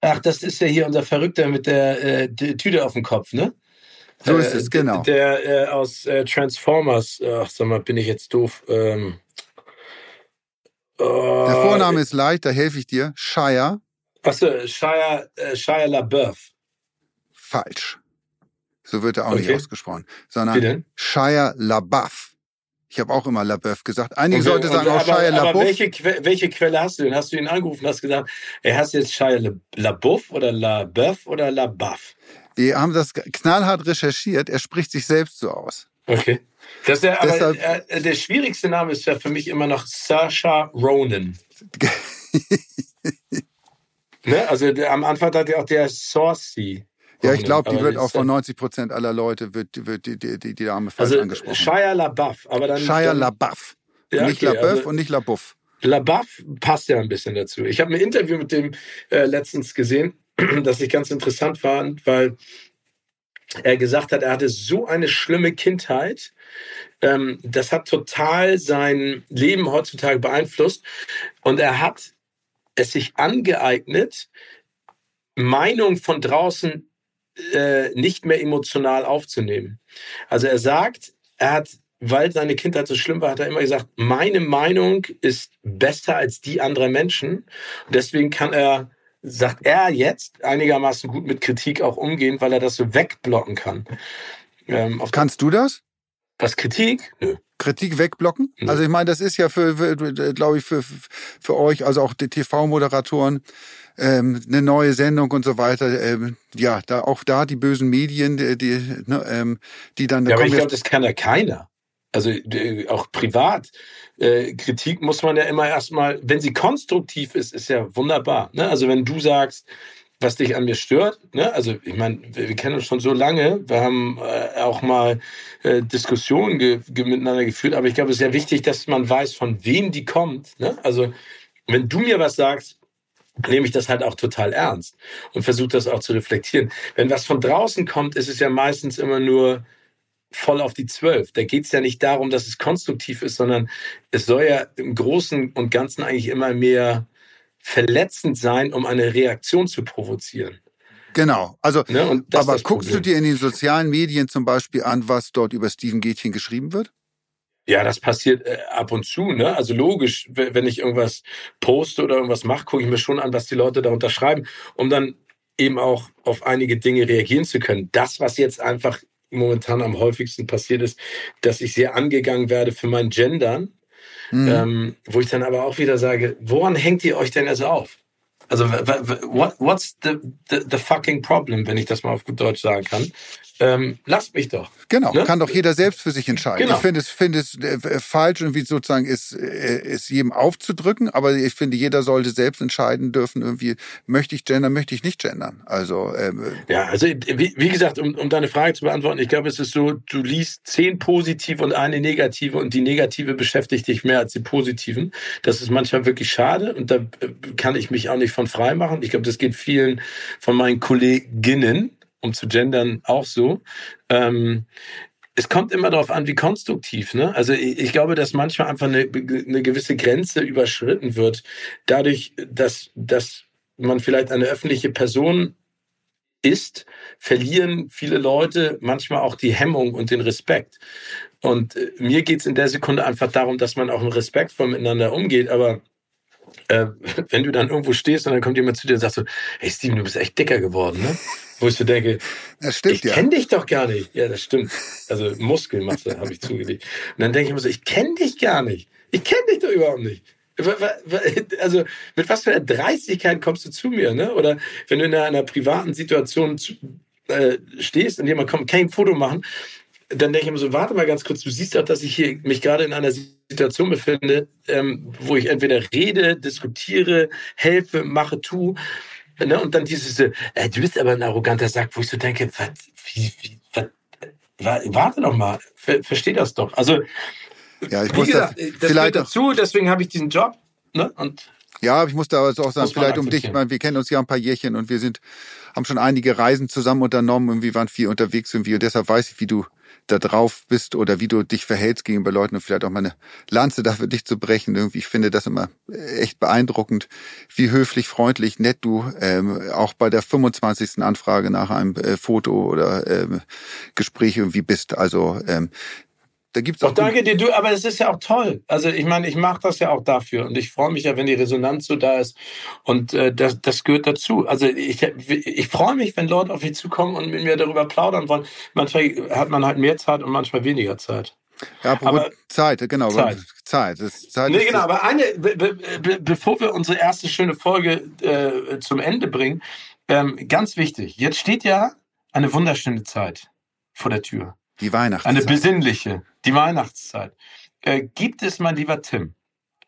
Ach, das ist ja hier unser Verrückter mit der äh, Tüte auf dem Kopf, ne? So ist es, genau. Der äh, aus äh, Transformers, ach sag mal, bin ich jetzt doof. Ähm, oh, der Vorname ist leicht, da helfe ich dir. Shia. Achso, Shia, äh, Shia LaBeouf. Falsch. So wird er auch okay. nicht ausgesprochen. Sondern Shia LaBeouf. Ich habe auch immer LaBeouf gesagt. Einige okay, Leute sagen auch Shia LaBeouf. Aber welche, welche Quelle hast du denn? Hast du ihn angerufen und hast gesagt, er hast jetzt Shia LaBeouf oder LaBeouf oder LaBeouf? Wir haben das knallhart recherchiert. Er spricht sich selbst so aus. Okay. Das ist ja, aber Deshalb, äh, der schwierigste Name ist ja für mich immer noch Sasha Ronan. ne? Also der, am Anfang hat ja auch der Saucy. Ja, ich glaube, die wird auch von 90 Prozent aller Leute wird, wird die, die, die, die Dame falsch also, angesprochen. Shia LaBeouf, aber dann Shia LaBeouf. Ja, nicht okay, LaBeouf also, und nicht LaBeouf. LaBeouf passt ja ein bisschen dazu. Ich habe ein Interview mit dem äh, letztens gesehen, das ich ganz interessant fand, weil er gesagt hat, er hatte so eine schlimme Kindheit. Ähm, das hat total sein Leben heutzutage beeinflusst. Und er hat es sich angeeignet, Meinung von draußen äh, nicht mehr emotional aufzunehmen. Also er sagt, er hat, weil seine Kindheit so schlimm war, hat er immer gesagt, meine Meinung ist besser als die anderer Menschen. Und deswegen kann er, sagt er jetzt, einigermaßen gut mit Kritik auch umgehen, weil er das so wegblocken kann. Ähm, Kannst du das? Was Kritik? Nö. Kritik wegblocken? Nö. Also ich meine, das ist ja für, für glaube ich, für, für euch, also auch die TV-Moderatoren, ähm, eine neue Sendung und so weiter. Ähm, ja, da auch da die bösen Medien, die, die, ne, ähm, die dann. Ja, aber ich glaube, das kann ja keiner. Also äh, auch privat. Äh, Kritik muss man ja immer erstmal, wenn sie konstruktiv ist, ist ja wunderbar. Ne? Also wenn du sagst, was dich an mir stört. Ne? Also ich meine, wir, wir, kennen uns schon so lange, wir haben äh, auch mal äh, Diskussionen ge ge miteinander geführt, aber ich glaube, es ist ja wichtig, dass man weiß, von wem die kommt. Ne? Also wenn du mir was sagst, nehme ich das halt auch total ernst und versuche das auch zu reflektieren. Wenn was von draußen kommt, ist es ja meistens immer nur voll auf die Zwölf. Da geht es ja nicht darum, dass es konstruktiv ist, sondern es soll ja im Großen und Ganzen eigentlich immer mehr verletzend sein, um eine Reaktion zu provozieren. Genau. Also, ne? aber guckst Problem. du dir in den sozialen Medien zum Beispiel an, was dort über Steven Gätchen geschrieben wird? Ja, das passiert äh, ab und zu. Ne? Also logisch, wenn ich irgendwas poste oder irgendwas mache, gucke ich mir schon an, was die Leute darunter schreiben, um dann eben auch auf einige Dinge reagieren zu können. Das, was jetzt einfach momentan am häufigsten passiert ist, dass ich sehr angegangen werde für mein Gendern, mhm. ähm, wo ich dann aber auch wieder sage, woran hängt ihr euch denn also auf? Also what, what's the, the, the fucking problem, wenn ich das mal auf gut Deutsch sagen kann? ähm, lasst mich doch. Genau, ne? kann doch jeder selbst für sich entscheiden. Genau. Ich finde es, finde es äh, falsch und wie sozusagen ist, äh, ist jedem aufzudrücken, aber ich finde, jeder sollte selbst entscheiden dürfen, irgendwie, möchte ich gendern, möchte ich nicht gendern. Also, ähm, Ja, also wie, wie gesagt, um, um deine Frage zu beantworten, ich glaube, es ist so, du liest zehn positive und eine negative und die negative beschäftigt dich mehr als die positiven. Das ist manchmal wirklich schade und da äh, kann ich mich auch nicht von frei machen. Ich glaube, das geht vielen von meinen Kolleginnen um zu gendern, auch so. Ähm, es kommt immer darauf an, wie konstruktiv. Ne? Also ich, glaube, dass manchmal einfach eine, eine, gewisse Grenze überschritten wird, dadurch, dass, dass man vielleicht eine öffentliche Person ist, verlieren viele Leute manchmal auch die Hemmung und den Respekt. Und äh, mir geht es in der Sekunde einfach darum, dass man auch respektvoll miteinander umgeht, aber äh, wenn du dann irgendwo stehst und dann kommt jemand zu dir und sagt so, hey Steven, du bist echt dicker geworden, ne? Wo ich so denke, das stimmt, ich ja. kenne dich doch gar nicht. Ja, das stimmt. Also Muskelmasse habe ich zugelegt. Und dann denke ich mir so, ich kenne dich gar nicht. Ich kenne dich doch überhaupt nicht. Also mit was für einer Dreistigkeit kommst du zu mir, ne? Oder wenn du in einer, privaten Situation zu, äh, stehst und jemand kommt, kann ein Foto machen, dann denke ich mir so, warte mal ganz kurz, du siehst doch, dass ich hier mich gerade in einer Situation befinde, ähm, wo ich entweder rede, diskutiere, helfe, mache, tu. Ne? Und dann dieses, äh, du bist aber ein arroganter Sack, wo ich so denke, was, wie, wie, was, warte doch mal, ver, versteh das doch. Also, ja, ich muss gesagt, das, das vielleicht dazu, deswegen habe ich diesen Job. Ne? Und ja, ich muss da also auch sagen, vielleicht um dich, ich meine, wir kennen uns ja ein paar Jährchen und wir sind, haben schon einige Reisen zusammen unternommen und wir waren viel unterwegs irgendwie und deshalb weiß ich, wie du da drauf bist oder wie du dich verhältst gegenüber Leuten und vielleicht auch mal eine Lanze dafür dich zu brechen. Irgendwie, ich finde das immer echt beeindruckend, wie höflich, freundlich, nett du ähm, auch bei der 25. Anfrage nach einem äh, Foto oder ähm, Gespräch irgendwie bist. Also ähm, da gibt's auch. Doch, danke dir, du, aber es ist ja auch toll. Also ich meine, ich mache das ja auch dafür und ich freue mich ja, wenn die Resonanz so da ist. Und äh, das, das gehört dazu. Also ich, ich freue mich, wenn Leute auf mich zukommen und mit mir darüber plaudern wollen. Manchmal hat man halt mehr Zeit und manchmal weniger Zeit. Ja, aber Zeit, genau. Zeit. Zeit. Das, Zeit nee, genau, aber eine, be, be, bevor wir unsere erste schöne Folge äh, zum Ende bringen, ähm, ganz wichtig, jetzt steht ja eine wunderschöne Zeit vor der Tür. Die Weihnachtszeit. Eine besinnliche, die Weihnachtszeit. Äh, gibt es, mein lieber Tim,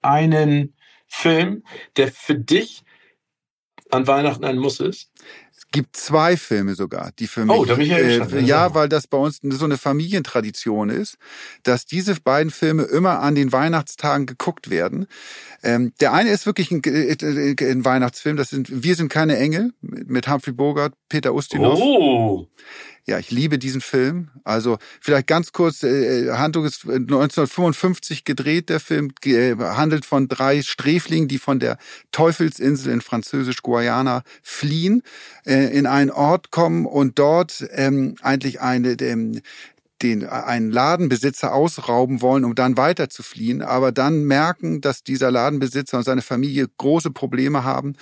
einen Film, der für dich an Weihnachten ein Muss ist? Es gibt zwei Filme sogar, die für mich. Oh, da bin ich ja, äh, ja, weil das bei uns so eine Familientradition ist, dass diese beiden Filme immer an den Weihnachtstagen geguckt werden. Ähm, der eine ist wirklich ein, äh, ein, Weihnachtsfilm, das sind Wir sind keine Engel mit Humphrey Bogart, Peter Ustinov. Oh. Ja, ich liebe diesen Film. Also vielleicht ganz kurz, äh, Handlung ist 1955 gedreht, der Film äh, handelt von drei Sträflingen, die von der Teufelsinsel in französisch Guayana fliehen, äh, in einen Ort kommen und dort ähm, eigentlich eine, ähm, den einen Ladenbesitzer ausrauben wollen, um dann weiter zu fliehen, aber dann merken, dass dieser Ladenbesitzer und seine Familie große Probleme haben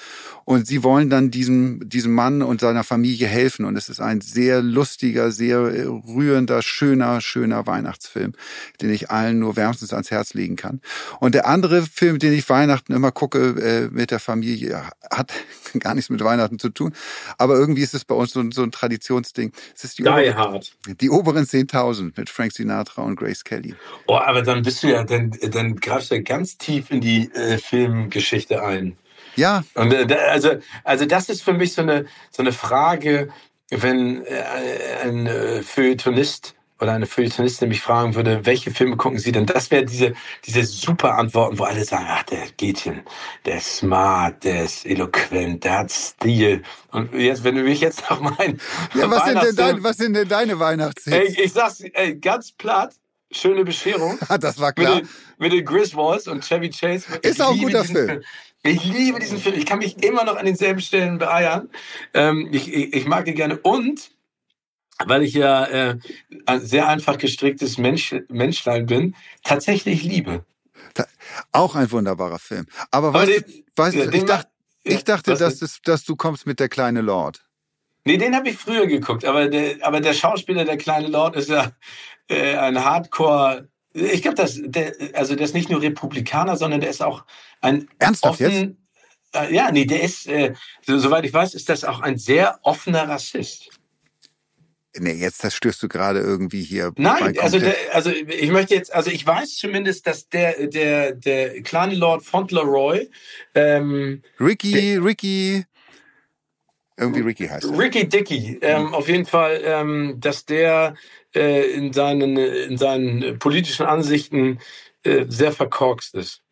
und sie wollen dann diesem diesem Mann und seiner Familie helfen und es ist ein sehr lustiger, sehr rührender, schöner, schöner Weihnachtsfilm, den ich allen nur wärmstens ans Herz legen kann. Und der andere Film, den ich Weihnachten immer gucke äh, mit der Familie, hat gar nichts mit Weihnachten zu tun, aber irgendwie ist es bei uns so, so ein Traditionsding. Es ist die, Die, oberen, die oberen 10.000 2000 mit Frank Sinatra und Grace Kelly. Oh, aber dann bist du ja, dann, dann greifst du ja ganz tief in die äh, Filmgeschichte ein. Ja. Und äh, also, also das ist für mich so eine, so eine Frage, wenn äh, ein äh, Feuilletonist oder eine Feuilletonistin mich fragen würde, welche Filme gucken Sie denn? Das wäre diese, diese super Antworten, wo alle sagen, ach, der Gätchen, der ist smart, der ist eloquent, der hat Stil. Und jetzt, wenn du mich jetzt nach meinen ja, was sind, denn dein, was sind denn deine Weihnachtshits? Ey, ich sag's ey, ganz platt, schöne Bescherung. das war klar. Mit den, mit den Griswolds und Chevy Chase. Ist auch ein guter Film. Film. Ich liebe diesen Film. Ich kann mich immer noch an denselben Stellen beeiern. Ähm, ich, ich, ich mag ihn gerne. Und weil ich ja äh, ein sehr einfach gestricktes Mensch, Menschlein bin, tatsächlich liebe. auch ein wunderbarer Film. Aber, Aber den, weißt, den, ich, dacht, ich dachte, dass, es, dass du kommst mit der kleine Lord. Nee, den habe ich früher geguckt, aber der, aber der Schauspieler, der kleine Lord, ist ja äh, ein Hardcore. Ich glaube, das, der, also der ist nicht nur Republikaner, sondern der ist auch ein Ernsthaft offen, jetzt? Äh, ja, nee, der ist, äh, so, soweit ich weiß, ist das auch ein sehr offener Rassist. Nee, jetzt zerstörst du gerade irgendwie hier. Nein, also, der, also ich möchte jetzt, also ich weiß zumindest, dass der, der, der kleine Lord Fauntleroy, ähm, Ricky, der, Ricky, irgendwie Ricky heißt er. Ricky Dicky, ähm, mhm. auf jeden Fall, ähm, dass der äh, in, seinen, in seinen politischen Ansichten äh, sehr verkorkst ist.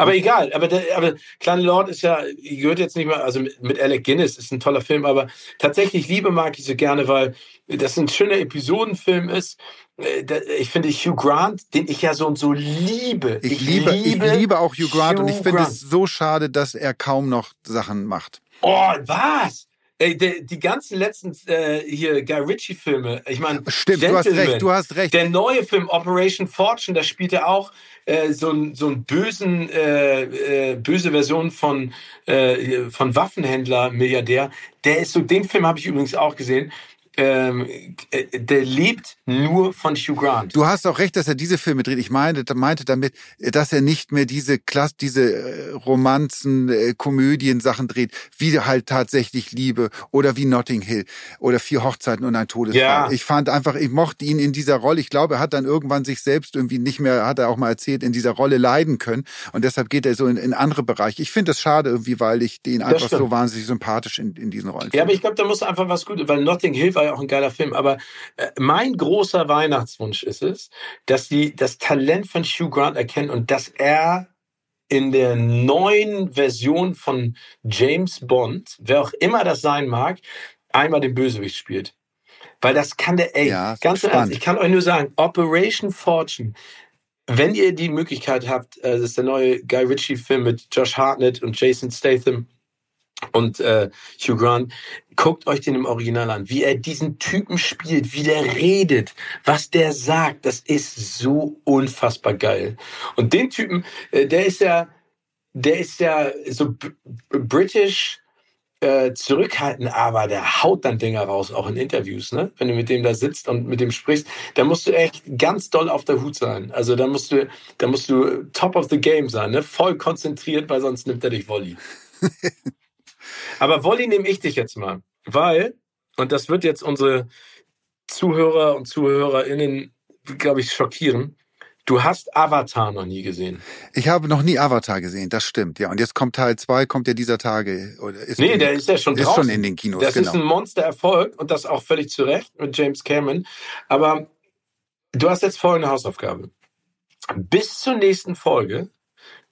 Aber egal, aber, der, aber Kleine Lord ist ja, gehört jetzt nicht mehr, also mit, mit Alec Guinness ist ein toller Film, aber tatsächlich Liebe mag ich so gerne, weil das ein schöner Episodenfilm ist. Äh, ich finde Hugh Grant, den ich ja so und so liebe. Ich, ich liebe, liebe, ich liebe auch Hugh Grant Hugh und ich finde es so schade, dass er kaum noch Sachen macht. Oh, was? Ey, die, die ganzen letzten äh, hier Guy Ritchie Filme, ich meine, stimmt, du hast recht, du hast recht. Der neue Film Operation Fortune, da spielt er auch äh, so ein so ein bösen äh, äh, böse Version von äh, von Waffenhändler Milliardär. Der ist so, den Film habe ich übrigens auch gesehen ähm, äh, der lebt nur von Hugh Grant. Du hast auch recht, dass er diese Filme dreht. Ich meinte, meinte damit, dass er nicht mehr diese Klasse, diese äh, Romanzen, äh, Komödien Sachen dreht, wie halt tatsächlich Liebe oder wie Notting Hill oder vier Hochzeiten und ein Todesfall. Ja. Ich fand einfach, ich mochte ihn in dieser Rolle. Ich glaube, er hat dann irgendwann sich selbst irgendwie nicht mehr, hat er auch mal erzählt, in dieser Rolle leiden können. Und deshalb geht er so in, in andere Bereiche. Ich finde das schade irgendwie, weil ich den einfach so wahnsinnig sympathisch in, in diesen Rollen finde. Ja, aber ich glaube, da muss einfach was Gutes, weil Notting Hill war ja auch ein geiler Film. Aber äh, mein großer Weihnachtswunsch ist es, dass sie das Talent von Hugh Grant erkennen und dass er in der neuen Version von James Bond, wer auch immer das sein mag, einmal den Bösewicht spielt. Weil das kann der, ey, ja, ganz ernst, ich kann euch nur sagen, Operation Fortune, wenn ihr die Möglichkeit habt, äh, das ist der neue Guy Ritchie-Film mit Josh Hartnett und Jason Statham, und äh, Hugh Grant, guckt euch den im Original an, wie er diesen Typen spielt, wie der redet, was der sagt, das ist so unfassbar geil. Und den Typen, äh, der ist ja, der ist ja so british äh, zurückhaltend, aber der haut dann Dinger raus, auch in Interviews, ne? Wenn du mit dem da sitzt und mit dem sprichst, da musst du echt ganz doll auf der Hut sein. Also da musst du, da musst du top of the game sein, ne? Voll konzentriert, weil sonst nimmt er dich Volley. Aber Wolli nehme ich dich jetzt mal, weil, und das wird jetzt unsere Zuhörer und ZuhörerInnen, glaube ich, schockieren. Du hast Avatar noch nie gesehen. Ich habe noch nie Avatar gesehen, das stimmt, ja. Und jetzt kommt Teil 2, kommt ja dieser Tage. Oder ist nee, der ist ja schon ist draußen. schon in den Kinos, Das genau. ist ein Monstererfolg und das auch völlig zu Recht mit James Cameron. Aber du hast jetzt folgende Hausaufgabe. Bis zur nächsten Folge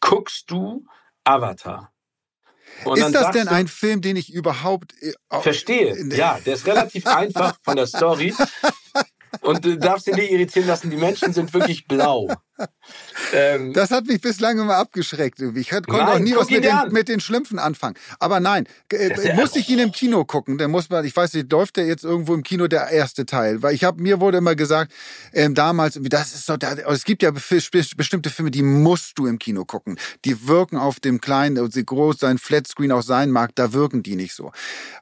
guckst du Avatar. Und ist das denn ein Film, den ich überhaupt äh, verstehe? Ja, der ist relativ einfach von der Story. Und du darfst ihn nicht irritieren lassen, die Menschen sind wirklich blau. Ähm, das hat mich bislang immer abgeschreckt. Ich konnte nein, auch nie was mit den, mit den, Schlümpfen anfangen. Aber nein, äh, muss ich ihn im Kino gucken? Der muss man, ich weiß nicht, läuft der jetzt irgendwo im Kino der erste Teil? Weil ich habe mir wurde immer gesagt, ähm, damals, das ist so, da, es gibt ja bestimmte Filme, die musst du im Kino gucken. Die wirken auf dem kleinen, also groß sein Flatscreen auch sein mag, da wirken die nicht so.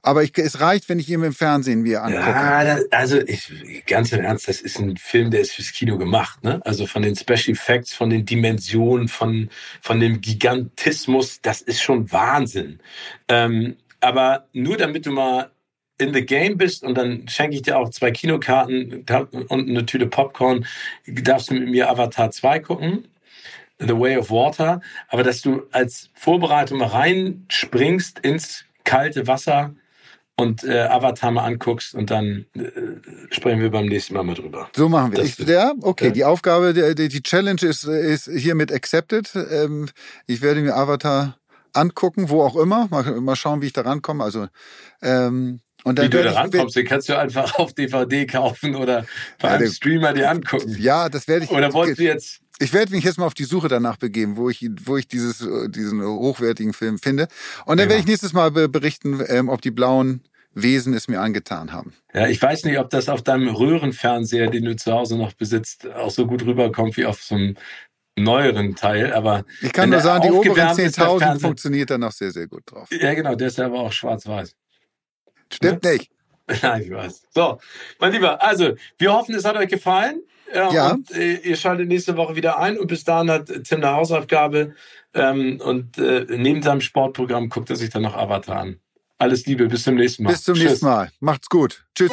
Aber ich, es reicht, wenn ich ihn im Fernsehen mir angucke. Ja, das, also ich, ganz im Ernst, das ist ein Film, der ist fürs Kino gemacht. Ne? Also von den Special Effects, von den Dimensionen, von, von dem Gigantismus, das ist schon Wahnsinn. Ähm, aber nur damit du mal in the game bist und dann schenke ich dir auch zwei Kinokarten und eine Tüte Popcorn, darfst du mit mir Avatar 2 gucken. The Way of Water, aber dass du als Vorbereitung mal reinspringst ins kalte Wasser, und äh, Avatar mal anguckst und dann äh, sprechen wir beim nächsten Mal mal drüber. So machen wir. Ich, ja, okay. Ja. Die Aufgabe, die, die Challenge ist, ist hiermit accepted. Ähm, ich werde mir Avatar angucken, wo auch immer. Mal, mal schauen, wie ich da rankomme. Also ähm, und dann Wie du da rankommst, den kannst du einfach auf DVD kaufen oder bei ja, einem Streamer dir angucken. Ja, das werde ich. Oder wolltest du jetzt ich werde mich jetzt mal auf die Suche danach begeben, wo ich, wo ich dieses, äh, diesen hochwertigen Film finde. Und dann ja. werde ich nächstes Mal berichten, ähm, ob die blauen Wesen es mir angetan haben. Ja, ich weiß nicht, ob das auf deinem Röhrenfernseher, den du zu Hause noch besitzt, auch so gut rüberkommt wie auf so einem neueren Teil, aber ich kann nur sagen, die oberen 10.000 funktioniert dann noch sehr, sehr gut drauf. Ja, genau, der ist aber auch schwarz-weiß. Stimmt ja? nicht. Nein, ich weiß. So, mein Lieber, also wir hoffen, es hat euch gefallen. Ja, ja. Und äh, ihr schaltet nächste Woche wieder ein und bis dahin hat Tim eine Hausaufgabe ähm, und äh, neben seinem Sportprogramm guckt er sich dann noch Avatar an. Alles Liebe, bis zum nächsten Mal. Bis zum Tschüss. nächsten Mal. Macht's gut. Tschüss.